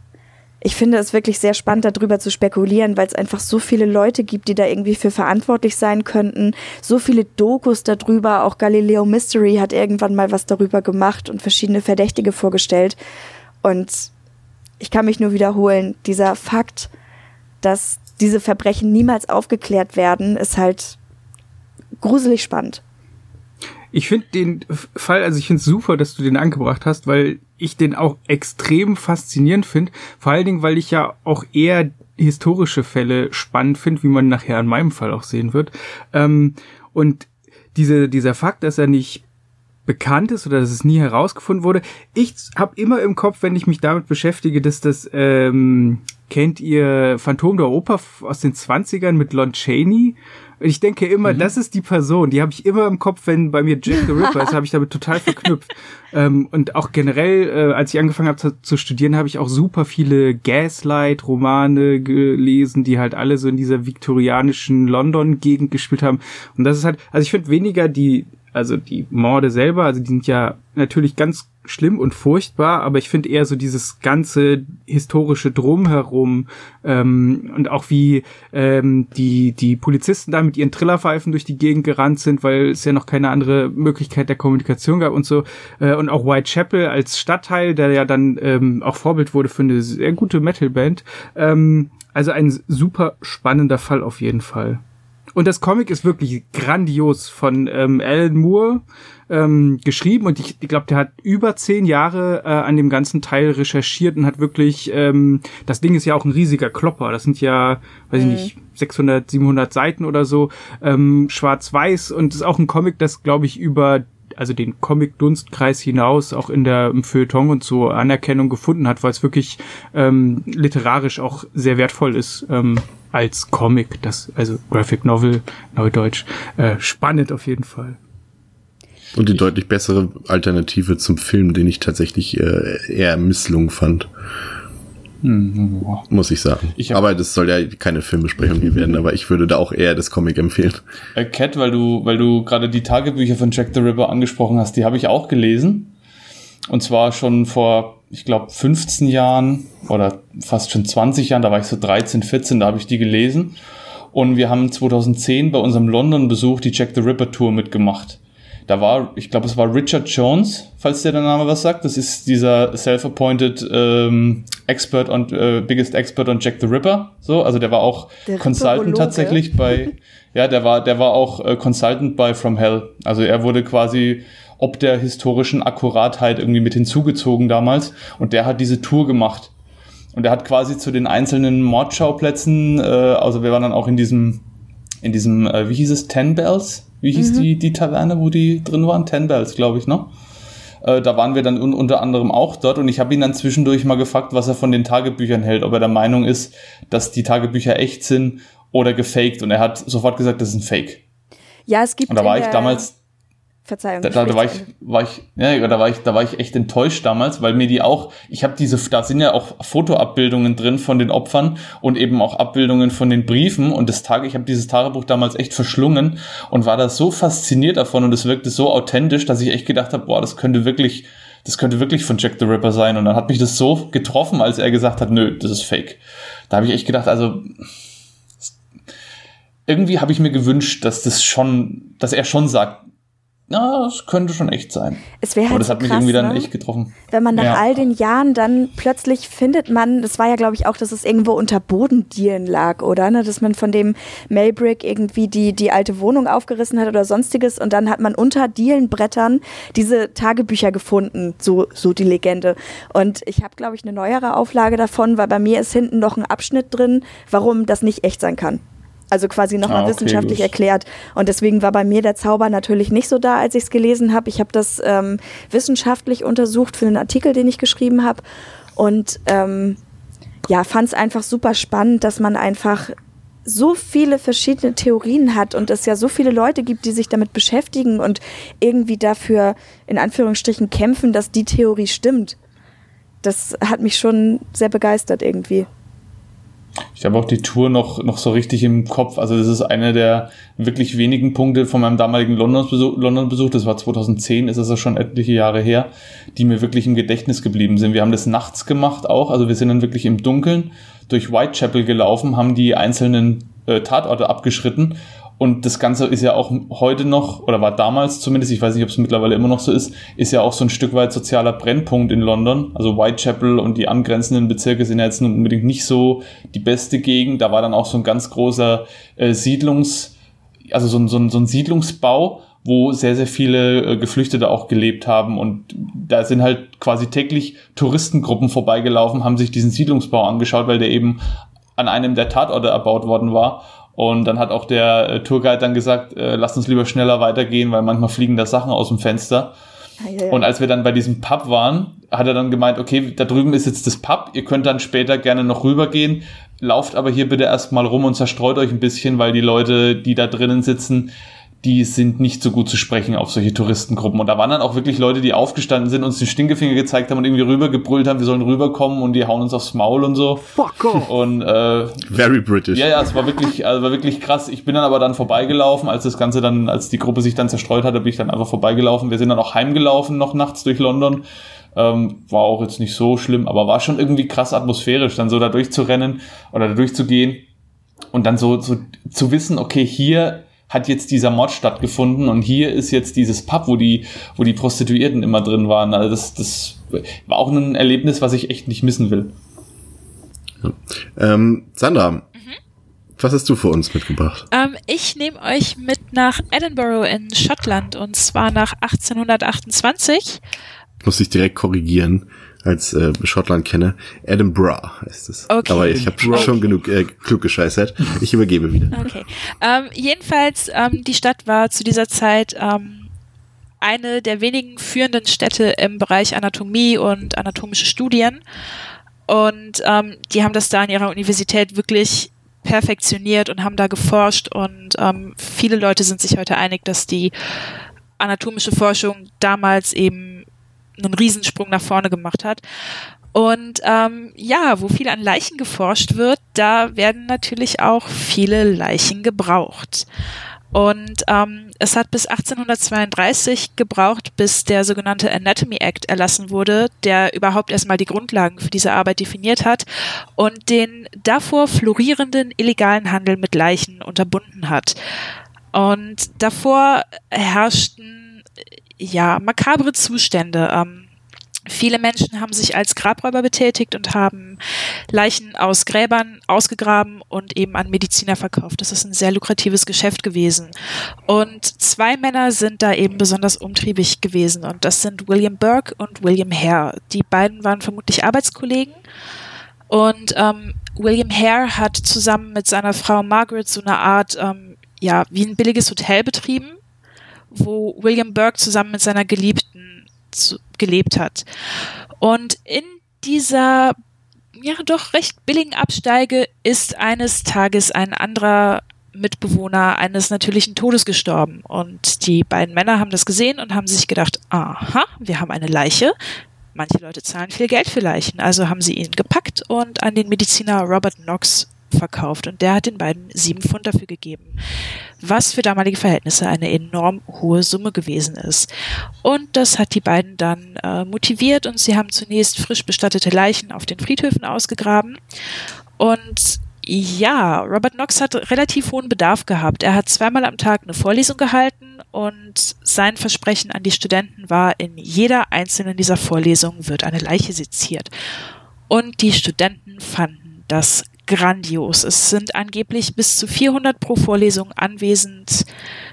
ich finde es wirklich sehr spannend, darüber zu spekulieren, weil es einfach so viele Leute gibt, die da irgendwie für verantwortlich sein könnten. So viele Dokus darüber. Auch Galileo Mystery hat irgendwann mal was darüber gemacht und verschiedene Verdächtige vorgestellt. Und ich kann mich nur wiederholen, dieser Fakt, dass diese Verbrechen niemals aufgeklärt werden, ist halt gruselig spannend. Ich finde den Fall, also ich finde es super, dass du den angebracht hast, weil ich den auch extrem faszinierend finde. Vor allen Dingen, weil ich ja auch eher historische Fälle spannend finde, wie man nachher in meinem Fall auch sehen wird. Ähm, und diese, dieser Fakt, dass er nicht bekannt ist oder dass es nie herausgefunden wurde. Ich habe immer im Kopf, wenn ich mich damit beschäftige, dass das, ähm, kennt ihr Phantom der Oper aus den 20ern mit Lon Chaney? Und ich denke immer, mhm. das ist die Person, die habe ich immer im Kopf, wenn bei mir Jack the Ripper ist, habe ich damit total verknüpft. ähm, und auch generell, äh, als ich angefangen habe zu, zu, studieren, habe ich auch super viele Gaslight-Romane gelesen, die halt alle so in dieser viktorianischen London-Gegend gespielt haben. Und das ist halt, also ich finde weniger die Also die Morde selber, also die sind ja natürlich ganz schlimm und furchtbar, aber ich finde eher so dieses ganze historische Drumherum ähm, und auch wie ähm, die die Polizisten da mit ihren Trillerpfeifen durch die Gegend gerannt sind, weil es ja noch keine andere Möglichkeit der Kommunikation gab und so äh, und auch Whitechapel als Stadtteil, der ja dann ähm, auch Vorbild wurde für eine sehr gute Metalband. Ähm, also ein super spannender Fall auf jeden Fall. Und das Comic ist wirklich grandios von ähm, Alan Moore ähm, geschrieben und ich, ich glaube, der hat über zehn Jahre äh, an dem ganzen Teil recherchiert und hat wirklich, ähm, das Ding ist ja auch ein riesiger Klopper, das sind ja, weiß ich mhm. nicht, 600, 700 Seiten oder so, ähm, schwarz-weiß und ist auch ein Comic, das glaube ich über also den Comic-Dunstkreis hinaus auch in der im Feuilleton und so Anerkennung gefunden hat, weil es wirklich ähm, literarisch auch sehr wertvoll ist. Ähm, als Comic, das, also Graphic Novel, Neudeutsch, äh, spannend auf jeden Fall. Und die deutlich bessere Alternative zum Film, den ich tatsächlich äh, eher misslungen fand. Hm, Muss ich sagen. Ich aber das soll ja keine Filmbesprechung hier werden, aber ich würde da auch eher das Comic empfehlen. Äh, Cat, weil du, weil du gerade die Tagebücher von Jack the Ripper angesprochen hast, die habe ich auch gelesen. Und zwar schon vor ich glaube, 15 Jahren oder fast schon 20 Jahren, da war ich so 13, 14, da habe ich die gelesen. Und wir haben 2010 bei unserem London-Besuch die Jack the Ripper Tour mitgemacht. Da war, ich glaube, es war Richard Jones, falls der der Name was sagt. Das ist dieser self-appointed ähm, Expert und äh, biggest Expert on Jack the Ripper. So, also der war auch der Consultant tatsächlich bei, ja, der war, der war auch äh, Consultant bei From Hell. Also er wurde quasi ob der historischen Akkuratheit irgendwie mit hinzugezogen damals. Und der hat diese Tour gemacht. Und er hat quasi zu den einzelnen Mordschauplätzen, äh, also wir waren dann auch in diesem, in diesem, äh, wie hieß es, Ten Bells? Wie hieß mhm. die, die Taverne, wo die drin waren? Ten Bells, glaube ich, ne? Äh, da waren wir dann un unter anderem auch dort und ich habe ihn dann zwischendurch mal gefragt, was er von den Tagebüchern hält, ob er der Meinung ist, dass die Tagebücher echt sind oder gefaked. Und er hat sofort gesagt, das ist ein Fake. Ja, es gibt. Und da war ich damals Verzeihung. Da, da, da war ich, war ich, ja, da war ich, da war ich echt enttäuscht damals, weil mir die auch, ich habe diese, da sind ja auch Fotoabbildungen drin von den Opfern und eben auch Abbildungen von den Briefen und das Tag, ich habe dieses Tagebuch damals echt verschlungen und war da so fasziniert davon und es wirkte so authentisch, dass ich echt gedacht habe, boah, das könnte wirklich, das könnte wirklich von Jack the Ripper sein und dann hat mich das so getroffen, als er gesagt hat, nö, das ist Fake. Da habe ich echt gedacht, also irgendwie habe ich mir gewünscht, dass das schon, dass er schon sagt, ja, das könnte schon echt sein. Es wäre halt Aber das hat mich irgendwie dann ne? echt getroffen. Wenn man nach ja. all den Jahren dann plötzlich findet man, das war ja glaube ich auch, dass es irgendwo unter Bodendielen lag, oder? Ne? Dass man von dem Maybrick irgendwie die, die alte Wohnung aufgerissen hat oder sonstiges und dann hat man unter Dielenbrettern diese Tagebücher gefunden, so, so die Legende. Und ich habe glaube ich eine neuere Auflage davon, weil bei mir ist hinten noch ein Abschnitt drin, warum das nicht echt sein kann. Also quasi nochmal ah, okay, wissenschaftlich gut. erklärt. Und deswegen war bei mir der Zauber natürlich nicht so da, als ich es gelesen habe. Ich habe das ähm, wissenschaftlich untersucht für einen Artikel, den ich geschrieben habe. Und ähm, ja, fand es einfach super spannend, dass man einfach so viele verschiedene Theorien hat und es ja so viele Leute gibt, die sich damit beschäftigen und irgendwie dafür in Anführungsstrichen kämpfen, dass die Theorie stimmt. Das hat mich schon sehr begeistert irgendwie. Ich habe auch die Tour noch, noch so richtig im Kopf. Also das ist einer der wirklich wenigen Punkte von meinem damaligen London-Besuch. London -Besuch, das war 2010, ist also schon etliche Jahre her, die mir wirklich im Gedächtnis geblieben sind. Wir haben das nachts gemacht auch. Also wir sind dann wirklich im Dunkeln durch Whitechapel gelaufen, haben die einzelnen äh, Tatorte abgeschritten und das Ganze ist ja auch heute noch, oder war damals zumindest, ich weiß nicht, ob es mittlerweile immer noch so ist, ist ja auch so ein Stück weit sozialer Brennpunkt in London. Also Whitechapel und die angrenzenden Bezirke sind ja jetzt unbedingt nicht so die beste Gegend. Da war dann auch so ein ganz großer äh, Siedlungs, also so ein, so, ein, so ein Siedlungsbau, wo sehr, sehr viele äh, Geflüchtete auch gelebt haben. Und da sind halt quasi täglich Touristengruppen vorbeigelaufen, haben sich diesen Siedlungsbau angeschaut, weil der eben an einem der Tatorte erbaut worden war. Und dann hat auch der äh, Tourguide dann gesagt, äh, lasst uns lieber schneller weitergehen, weil manchmal fliegen da Sachen aus dem Fenster. Ah, ja, ja. Und als wir dann bei diesem Pub waren, hat er dann gemeint, okay, da drüben ist jetzt das Pub, ihr könnt dann später gerne noch rübergehen, lauft aber hier bitte erstmal rum und zerstreut euch ein bisschen, weil die Leute, die da drinnen sitzen, die sind nicht so gut zu sprechen auf solche Touristengruppen. Und da waren dann auch wirklich Leute, die aufgestanden sind, uns den Stinkefinger gezeigt haben und irgendwie rübergebrüllt haben, wir sollen rüberkommen und die hauen uns aufs Maul und so. Fuck off. Und äh, very British. Ja, ja, es war wirklich, also war wirklich krass. Ich bin dann aber dann vorbeigelaufen, als das Ganze dann, als die Gruppe sich dann zerstreut hatte, bin ich dann einfach vorbeigelaufen. Wir sind dann auch heimgelaufen noch nachts durch London. Ähm, war auch jetzt nicht so schlimm, aber war schon irgendwie krass atmosphärisch, dann so da durchzurennen oder da durchzugehen und dann so, so zu wissen, okay, hier hat jetzt dieser Mod stattgefunden und hier ist jetzt dieses Pub, wo die, wo die Prostituierten immer drin waren. Also das, das war auch ein Erlebnis, was ich echt nicht missen will. Ja. Ähm, Sandra, mhm. was hast du für uns mitgebracht? Ähm, ich nehme euch mit nach Edinburgh in Schottland und zwar nach 1828. Muss ich direkt korrigieren als äh, Schottland kenne. Edinburgh heißt es. Okay. Aber ich habe okay. schon genug äh, klug gescheißert. Ich übergebe wieder. Okay. Ähm, jedenfalls, ähm, die Stadt war zu dieser Zeit ähm, eine der wenigen führenden Städte im Bereich Anatomie und anatomische Studien. Und ähm, die haben das da an ihrer Universität wirklich perfektioniert und haben da geforscht. Und ähm, viele Leute sind sich heute einig, dass die anatomische Forschung damals eben einen Riesensprung nach vorne gemacht hat. Und ähm, ja, wo viel an Leichen geforscht wird, da werden natürlich auch viele Leichen gebraucht. Und ähm, es hat bis 1832 gebraucht, bis der sogenannte Anatomy Act erlassen wurde, der überhaupt erstmal die Grundlagen für diese Arbeit definiert hat und den davor florierenden illegalen Handel mit Leichen unterbunden hat. Und davor herrschten ja, makabre Zustände. Ähm, Viele Menschen haben sich als Grabräuber betätigt und haben Leichen aus Gräbern ausgegraben und eben an Mediziner verkauft. Das ist ein sehr lukratives Geschäft gewesen. Und zwei Männer sind da eben besonders umtriebig gewesen und das sind William Burke und William Hare. Die beiden waren vermutlich Arbeitskollegen und ähm, William Hare hat zusammen mit seiner Frau Margaret so eine Art, ähm, ja, wie ein billiges Hotel betrieben wo William Burke zusammen mit seiner Geliebten zu, gelebt hat. Und in dieser ja doch recht billigen Absteige ist eines Tages ein anderer Mitbewohner eines natürlichen Todes gestorben. Und die beiden Männer haben das gesehen und haben sich gedacht, aha, wir haben eine Leiche. Manche Leute zahlen viel Geld für Leichen. Also haben sie ihn gepackt und an den Mediziner Robert Knox verkauft und der hat den beiden sieben Pfund dafür gegeben, was für damalige Verhältnisse eine enorm hohe Summe gewesen ist. Und das hat die beiden dann äh, motiviert und sie haben zunächst frisch bestattete Leichen auf den Friedhöfen ausgegraben und ja, Robert Knox hat relativ hohen Bedarf gehabt. Er hat zweimal am Tag eine Vorlesung gehalten und sein Versprechen an die Studenten war, in jeder einzelnen dieser Vorlesungen wird eine Leiche seziert. Und die Studenten fanden das grandios. Es sind angeblich bis zu 400 pro Vorlesung anwesend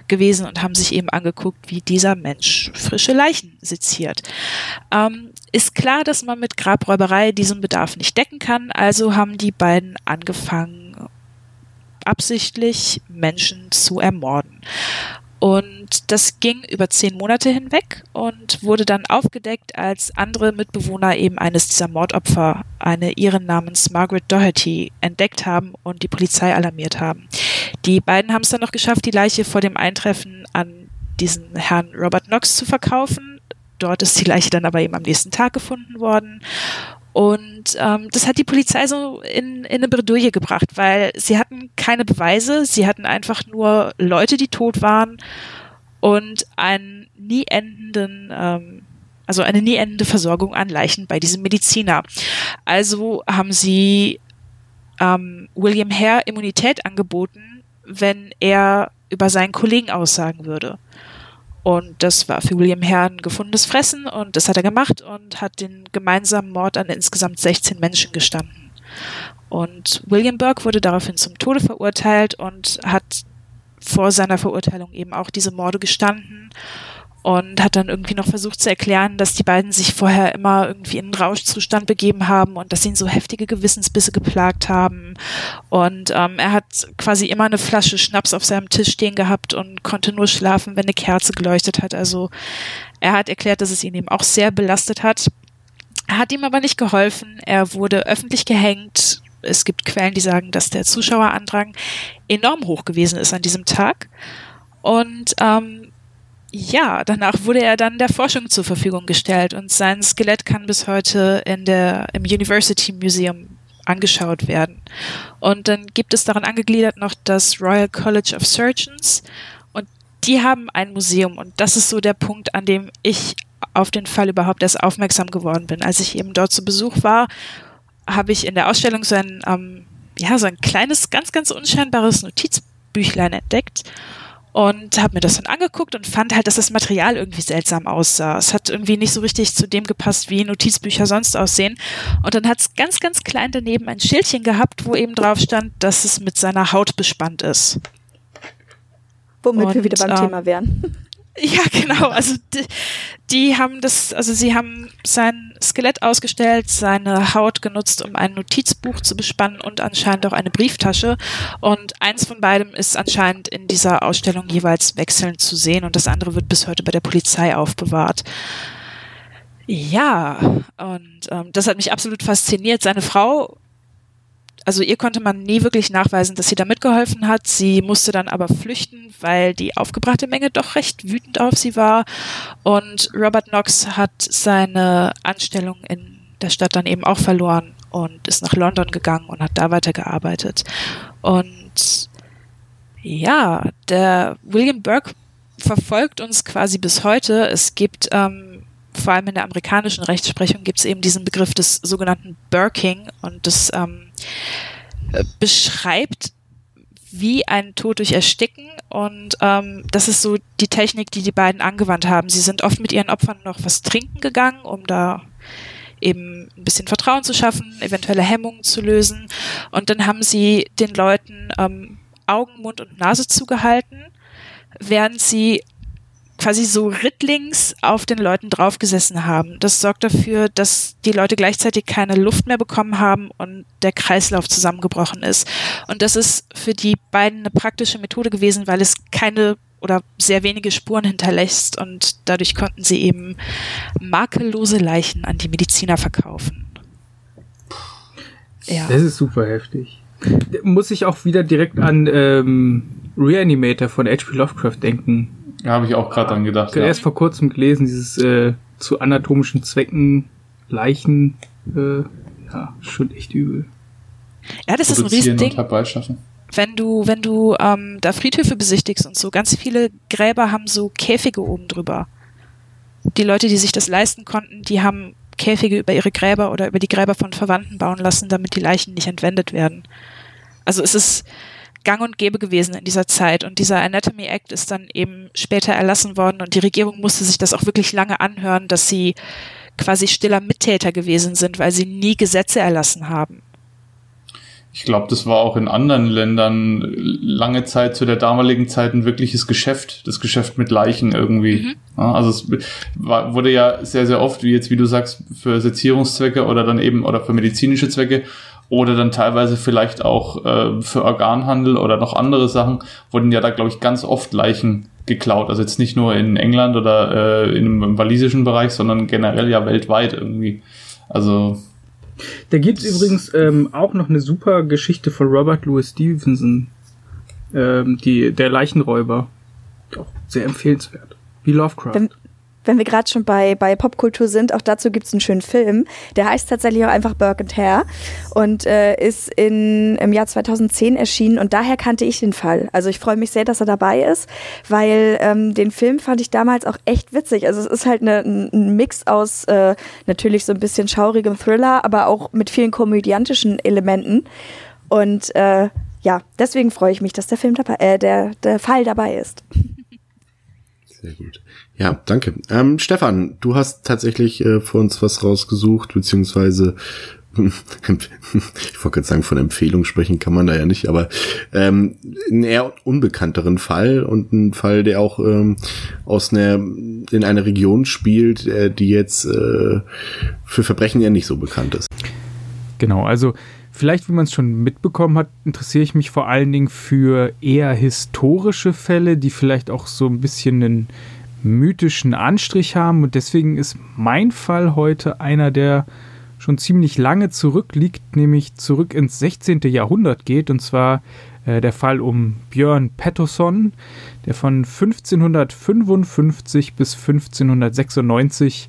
gewesen und haben sich eben angeguckt, wie dieser Mensch frische Leichen seziert. Ähm, ist klar, dass man mit Grabräuberei diesen Bedarf nicht decken kann, also haben die beiden angefangen, absichtlich Menschen zu ermorden. Und das ging über zehn Monate hinweg und wurde dann aufgedeckt, als andere Mitbewohner eben eines dieser Mordopfer, eine Iren namens Margaret Doherty, entdeckt haben und die Polizei alarmiert haben. Die beiden haben es dann noch geschafft, die Leiche vor dem Eintreffen an diesen Herrn Robert Knox zu verkaufen. Dort ist die Leiche dann aber eben am nächsten Tag gefunden worden. Und ähm, das hat die Polizei so in, in eine Bredouille gebracht, weil sie hatten keine Beweise, sie hatten einfach nur Leute, die tot waren und einen nie endenden, ähm, also eine nie endende Versorgung an Leichen bei diesem Mediziner. Also haben sie ähm, William Hare Immunität angeboten, wenn er über seinen Kollegen aussagen würde. Und das war für William Hare ein gefundenes Fressen und das hat er gemacht und hat den gemeinsamen Mord an insgesamt 16 Menschen gestanden. Und William Burke wurde daraufhin zum Tode verurteilt und hat vor seiner Verurteilung eben auch diese Morde gestanden und hat dann irgendwie noch versucht zu erklären, dass die beiden sich vorher immer irgendwie in einen Rauschzustand begeben haben und dass ihn so heftige Gewissensbisse geplagt haben. Und ähm, er hat quasi immer eine Flasche Schnaps auf seinem Tisch stehen gehabt und konnte nur schlafen, wenn eine Kerze geleuchtet hat. Also er hat erklärt, dass es ihn eben auch sehr belastet hat. Hat ihm aber nicht geholfen. Er wurde öffentlich gehängt. Es gibt Quellen, die sagen, dass der Zuschauerandrang enorm hoch gewesen ist an diesem Tag. Und ähm, ja, danach wurde er dann der Forschung zur Verfügung gestellt und sein Skelett kann bis heute in der, im University Museum angeschaut werden. Und dann gibt es daran angegliedert noch das Royal College of Surgeons und die haben ein Museum und das ist so der Punkt, an dem ich auf den Fall überhaupt erst aufmerksam geworden bin. Als ich eben dort zu Besuch war, habe ich in der Ausstellung so ein, ähm, ja, so ein kleines, ganz, ganz unscheinbares Notizbüchlein entdeckt und habe mir das dann angeguckt und fand halt, dass das Material irgendwie seltsam aussah. Es hat irgendwie nicht so richtig zu dem gepasst, wie Notizbücher sonst aussehen. Und dann hat es ganz, ganz klein daneben ein Schildchen gehabt, wo eben drauf stand, dass es mit seiner Haut bespannt ist. Womit und, wir wieder beim ähm, Thema wären. Ja, genau. Also die, die, haben das, also sie haben sein Skelett ausgestellt, seine Haut genutzt, um ein Notizbuch zu bespannen und anscheinend auch eine Brieftasche. Und eins von beidem ist anscheinend in dieser Ausstellung jeweils wechselnd zu sehen und das andere wird bis heute bei der Polizei aufbewahrt. Ja, und ähm, das hat mich absolut fasziniert. Seine Frau also ihr konnte man nie wirklich nachweisen, dass sie da mitgeholfen hat. Sie musste dann aber flüchten, weil die aufgebrachte Menge doch recht wütend auf sie war. Und Robert Knox hat seine Anstellung in der Stadt dann eben auch verloren und ist nach London gegangen und hat da weitergearbeitet. Und ja, der William Burke verfolgt uns quasi bis heute. Es gibt ähm, vor allem in der amerikanischen Rechtsprechung gibt es eben diesen Begriff des sogenannten Burking und das ähm, äh, beschreibt, wie ein Tod durch Ersticken und ähm, das ist so die Technik, die die beiden angewandt haben. Sie sind oft mit ihren Opfern noch was trinken gegangen, um da eben ein bisschen Vertrauen zu schaffen, eventuelle Hemmungen zu lösen und dann haben sie den Leuten ähm, Augen, Mund und Nase zugehalten, während sie quasi so rittlings auf den Leuten draufgesessen haben. Das sorgt dafür, dass die Leute gleichzeitig keine Luft mehr bekommen haben und der Kreislauf zusammengebrochen ist. Und das ist für die beiden eine praktische Methode gewesen, weil es keine oder sehr wenige Spuren hinterlässt und dadurch konnten sie eben makellose Leichen an die Mediziner verkaufen. Ja. Das ist super heftig. Muss ich auch wieder direkt an ähm, Reanimator von H.P. Lovecraft denken habe ich auch gerade dran gedacht. Ich habe ja. erst vor kurzem gelesen, dieses äh, zu anatomischen Zwecken Leichen, äh, ja, schon echt übel. Ja, das ist ein Riesending. Wenn du, wenn du ähm, da Friedhöfe besichtigst und so, ganz viele Gräber haben so Käfige oben drüber. Die Leute, die sich das leisten konnten, die haben Käfige über ihre Gräber oder über die Gräber von Verwandten bauen lassen, damit die Leichen nicht entwendet werden. Also es ist, gang und gäbe gewesen in dieser Zeit. Und dieser Anatomy Act ist dann eben später erlassen worden und die Regierung musste sich das auch wirklich lange anhören, dass sie quasi stiller Mittäter gewesen sind, weil sie nie Gesetze erlassen haben. Ich glaube, das war auch in anderen Ländern lange Zeit zu der damaligen Zeit ein wirkliches Geschäft, das Geschäft mit Leichen irgendwie. Mhm. Also es war, wurde ja sehr, sehr oft, wie jetzt, wie du sagst, für Sezierungszwecke oder dann eben oder für medizinische Zwecke oder dann teilweise vielleicht auch äh, für Organhandel oder noch andere Sachen wurden ja da, glaube ich, ganz oft Leichen geklaut. Also jetzt nicht nur in England oder äh, im, im walisischen Bereich, sondern generell ja weltweit irgendwie. Also. Da gibt es übrigens ähm, auch noch eine super Geschichte von Robert Louis Stevenson, ähm, die, der Leichenräuber. Auch sehr empfehlenswert. Wie Lovecraft. Wenn, wenn wir gerade schon bei, bei Popkultur sind, auch dazu gibt es einen schönen Film. Der heißt tatsächlich auch einfach Burke and Hare und äh, ist in, im Jahr 2010 erschienen und daher kannte ich den Fall. Also ich freue mich sehr, dass er dabei ist, weil ähm, den Film fand ich damals auch echt witzig. Also es ist halt eine, ein Mix aus äh, natürlich so ein bisschen schaurigem Thriller, aber auch mit vielen komödiantischen Elementen. Und äh, ja, deswegen freue ich mich, dass der Film dabei, äh, der, der Fall dabei ist. Sehr gut. Ja, danke. Ähm, Stefan, du hast tatsächlich äh, für uns was rausgesucht, beziehungsweise ich wollte gerade sagen, von Empfehlung sprechen kann man da ja nicht, aber ähm, einen eher unbekannteren Fall und einen Fall, der auch ähm, aus einer in einer Region spielt, äh, die jetzt äh, für Verbrechen ja nicht so bekannt ist. Genau, also vielleicht, wie man es schon mitbekommen hat, interessiere ich mich vor allen Dingen für eher historische Fälle, die vielleicht auch so ein bisschen einen mythischen Anstrich haben. Und deswegen ist mein Fall heute einer, der schon ziemlich lange zurückliegt, nämlich zurück ins 16. Jahrhundert geht. Und zwar äh, der Fall um Björn Pettersson, der von 1555 bis 1596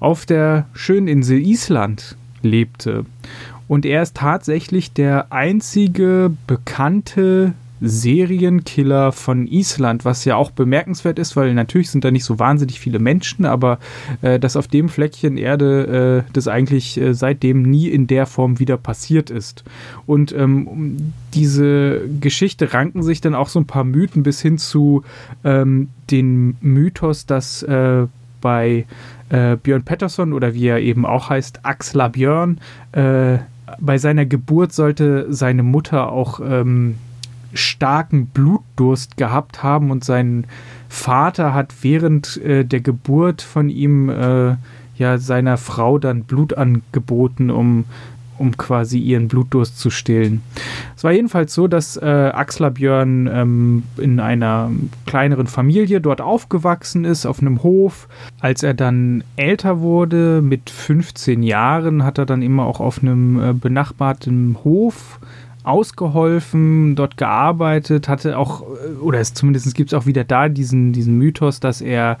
auf der schönen Insel Island lebte. Und er ist tatsächlich der einzige bekannte Serienkiller von Island, was ja auch bemerkenswert ist, weil natürlich sind da nicht so wahnsinnig viele Menschen, aber äh, dass auf dem Fleckchen Erde äh, das eigentlich äh, seitdem nie in der Form wieder passiert ist. Und ähm, diese Geschichte ranken sich dann auch so ein paar Mythen bis hin zu ähm, den Mythos, dass äh, bei äh, Björn Pettersson oder wie er eben auch heißt, Axla Björn, äh, bei seiner Geburt sollte seine Mutter auch ähm, starken Blutdurst gehabt haben und sein Vater hat während äh, der Geburt von ihm äh, ja seiner Frau dann Blut angeboten, um um quasi ihren Blutdurst zu stillen. Es war jedenfalls so, dass äh, Axler Björn ähm, in einer kleineren Familie dort aufgewachsen ist, auf einem Hof. Als er dann älter wurde, mit 15 Jahren, hat er dann immer auch auf einem äh, benachbarten Hof ausgeholfen, dort gearbeitet, hatte auch, äh, oder es, zumindest gibt es auch wieder da diesen, diesen Mythos, dass er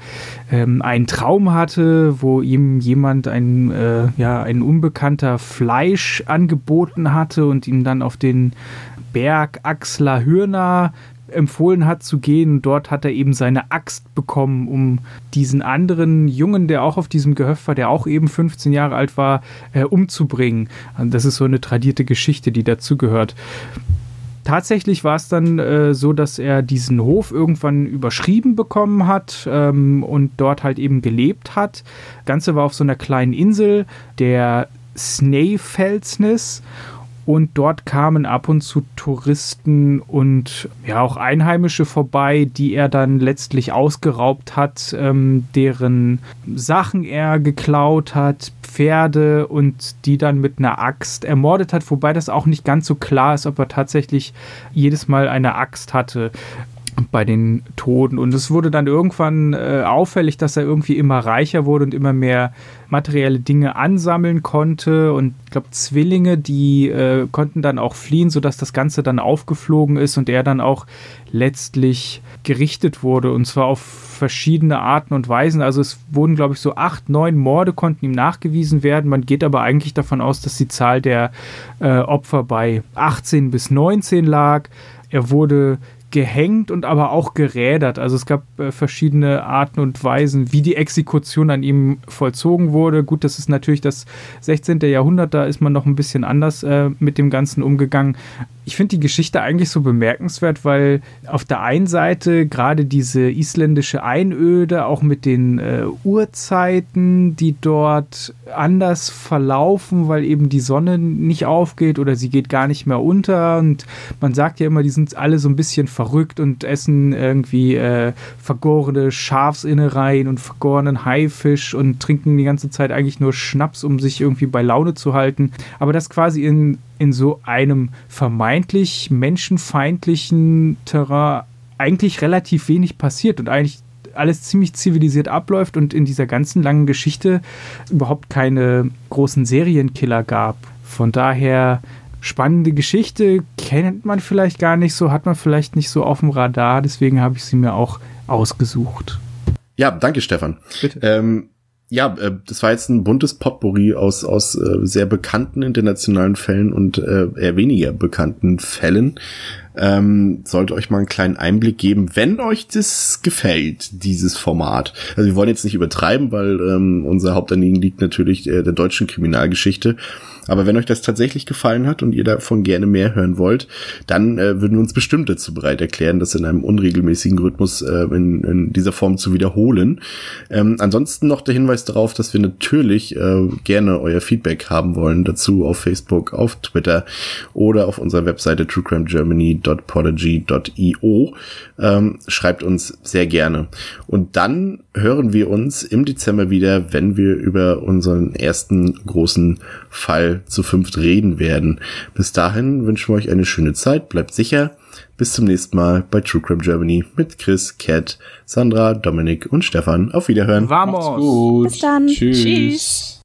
ähm, einen Traum hatte, wo ihm jemand ein, äh, ja, ein unbekannter Fleisch angeboten hatte und ihm dann auf den Berg Axler Hürner empfohlen hat zu gehen. Dort hat er eben seine Axt bekommen, um diesen anderen Jungen, der auch auf diesem Gehöft war, der auch eben 15 Jahre alt war, äh, umzubringen. Das ist so eine tradierte Geschichte, die dazugehört. Tatsächlich war es dann äh, so, dass er diesen Hof irgendwann überschrieben bekommen hat ähm, und dort halt eben gelebt hat. Das Ganze war auf so einer kleinen Insel, der Snæfellsnes und dort kamen ab und zu Touristen und ja auch Einheimische vorbei, die er dann letztlich ausgeraubt hat, ähm, deren Sachen er geklaut hat, Pferde und die dann mit einer Axt ermordet hat, wobei das auch nicht ganz so klar ist, ob er tatsächlich jedes Mal eine Axt hatte bei den Toten. Und es wurde dann irgendwann äh, auffällig, dass er irgendwie immer reicher wurde und immer mehr materielle Dinge ansammeln konnte. Und ich glaube, Zwillinge, die äh, konnten dann auch fliehen, sodass das Ganze dann aufgeflogen ist und er dann auch letztlich gerichtet wurde. Und zwar auf verschiedene Arten und Weisen. Also es wurden, glaube ich, so acht, neun Morde konnten ihm nachgewiesen werden. Man geht aber eigentlich davon aus, dass die Zahl der äh, Opfer bei 18 bis 19 lag. Er wurde gehängt und aber auch gerädert. Also es gab äh, verschiedene Arten und Weisen, wie die Exekution an ihm vollzogen wurde. Gut, das ist natürlich das 16. Jahrhundert, da ist man noch ein bisschen anders äh, mit dem Ganzen umgegangen ich finde die Geschichte eigentlich so bemerkenswert, weil auf der einen Seite gerade diese isländische Einöde, auch mit den äh, Uhrzeiten, die dort anders verlaufen, weil eben die Sonne nicht aufgeht oder sie geht gar nicht mehr unter. Und man sagt ja immer, die sind alle so ein bisschen verrückt und essen irgendwie äh, vergorene Schafsinnereien und vergorenen Haifisch und trinken die ganze Zeit eigentlich nur Schnaps, um sich irgendwie bei Laune zu halten. Aber das quasi in in so einem vermeintlich menschenfeindlichen Terrain eigentlich relativ wenig passiert und eigentlich alles ziemlich zivilisiert abläuft und in dieser ganzen langen Geschichte überhaupt keine großen Serienkiller gab. Von daher spannende Geschichte, kennt man vielleicht gar nicht so, hat man vielleicht nicht so auf dem Radar, deswegen habe ich sie mir auch ausgesucht. Ja, danke Stefan. Bitte. Ähm, ja, äh, das war jetzt ein buntes Potpourri aus, aus äh, sehr bekannten internationalen Fällen und äh, eher weniger bekannten Fällen. Ähm, sollte euch mal einen kleinen Einblick geben, wenn euch das gefällt, dieses Format. Also wir wollen jetzt nicht übertreiben, weil ähm, unser Hauptanliegen liegt natürlich äh, der deutschen Kriminalgeschichte. Aber wenn euch das tatsächlich gefallen hat und ihr davon gerne mehr hören wollt, dann äh, würden wir uns bestimmt dazu bereit erklären, das in einem unregelmäßigen Rhythmus äh, in, in, dieser Form zu wiederholen. Ähm, ansonsten noch der Hinweis darauf, dass wir natürlich äh, gerne euer Feedback haben wollen dazu auf Facebook, auf Twitter oder auf unserer Webseite truecrimegermany.podigy.io. Ähm, schreibt uns sehr gerne. Und dann hören wir uns im Dezember wieder, wenn wir über unseren ersten großen Fall zu fünft reden werden. Bis dahin wünschen wir euch eine schöne Zeit, bleibt sicher. Bis zum nächsten Mal bei True Crime Germany mit Chris, Kat, Sandra, Dominik und Stefan. Auf Wiederhören. Vamos. Macht's gut. Bis dann. Tschüss. Tschüss.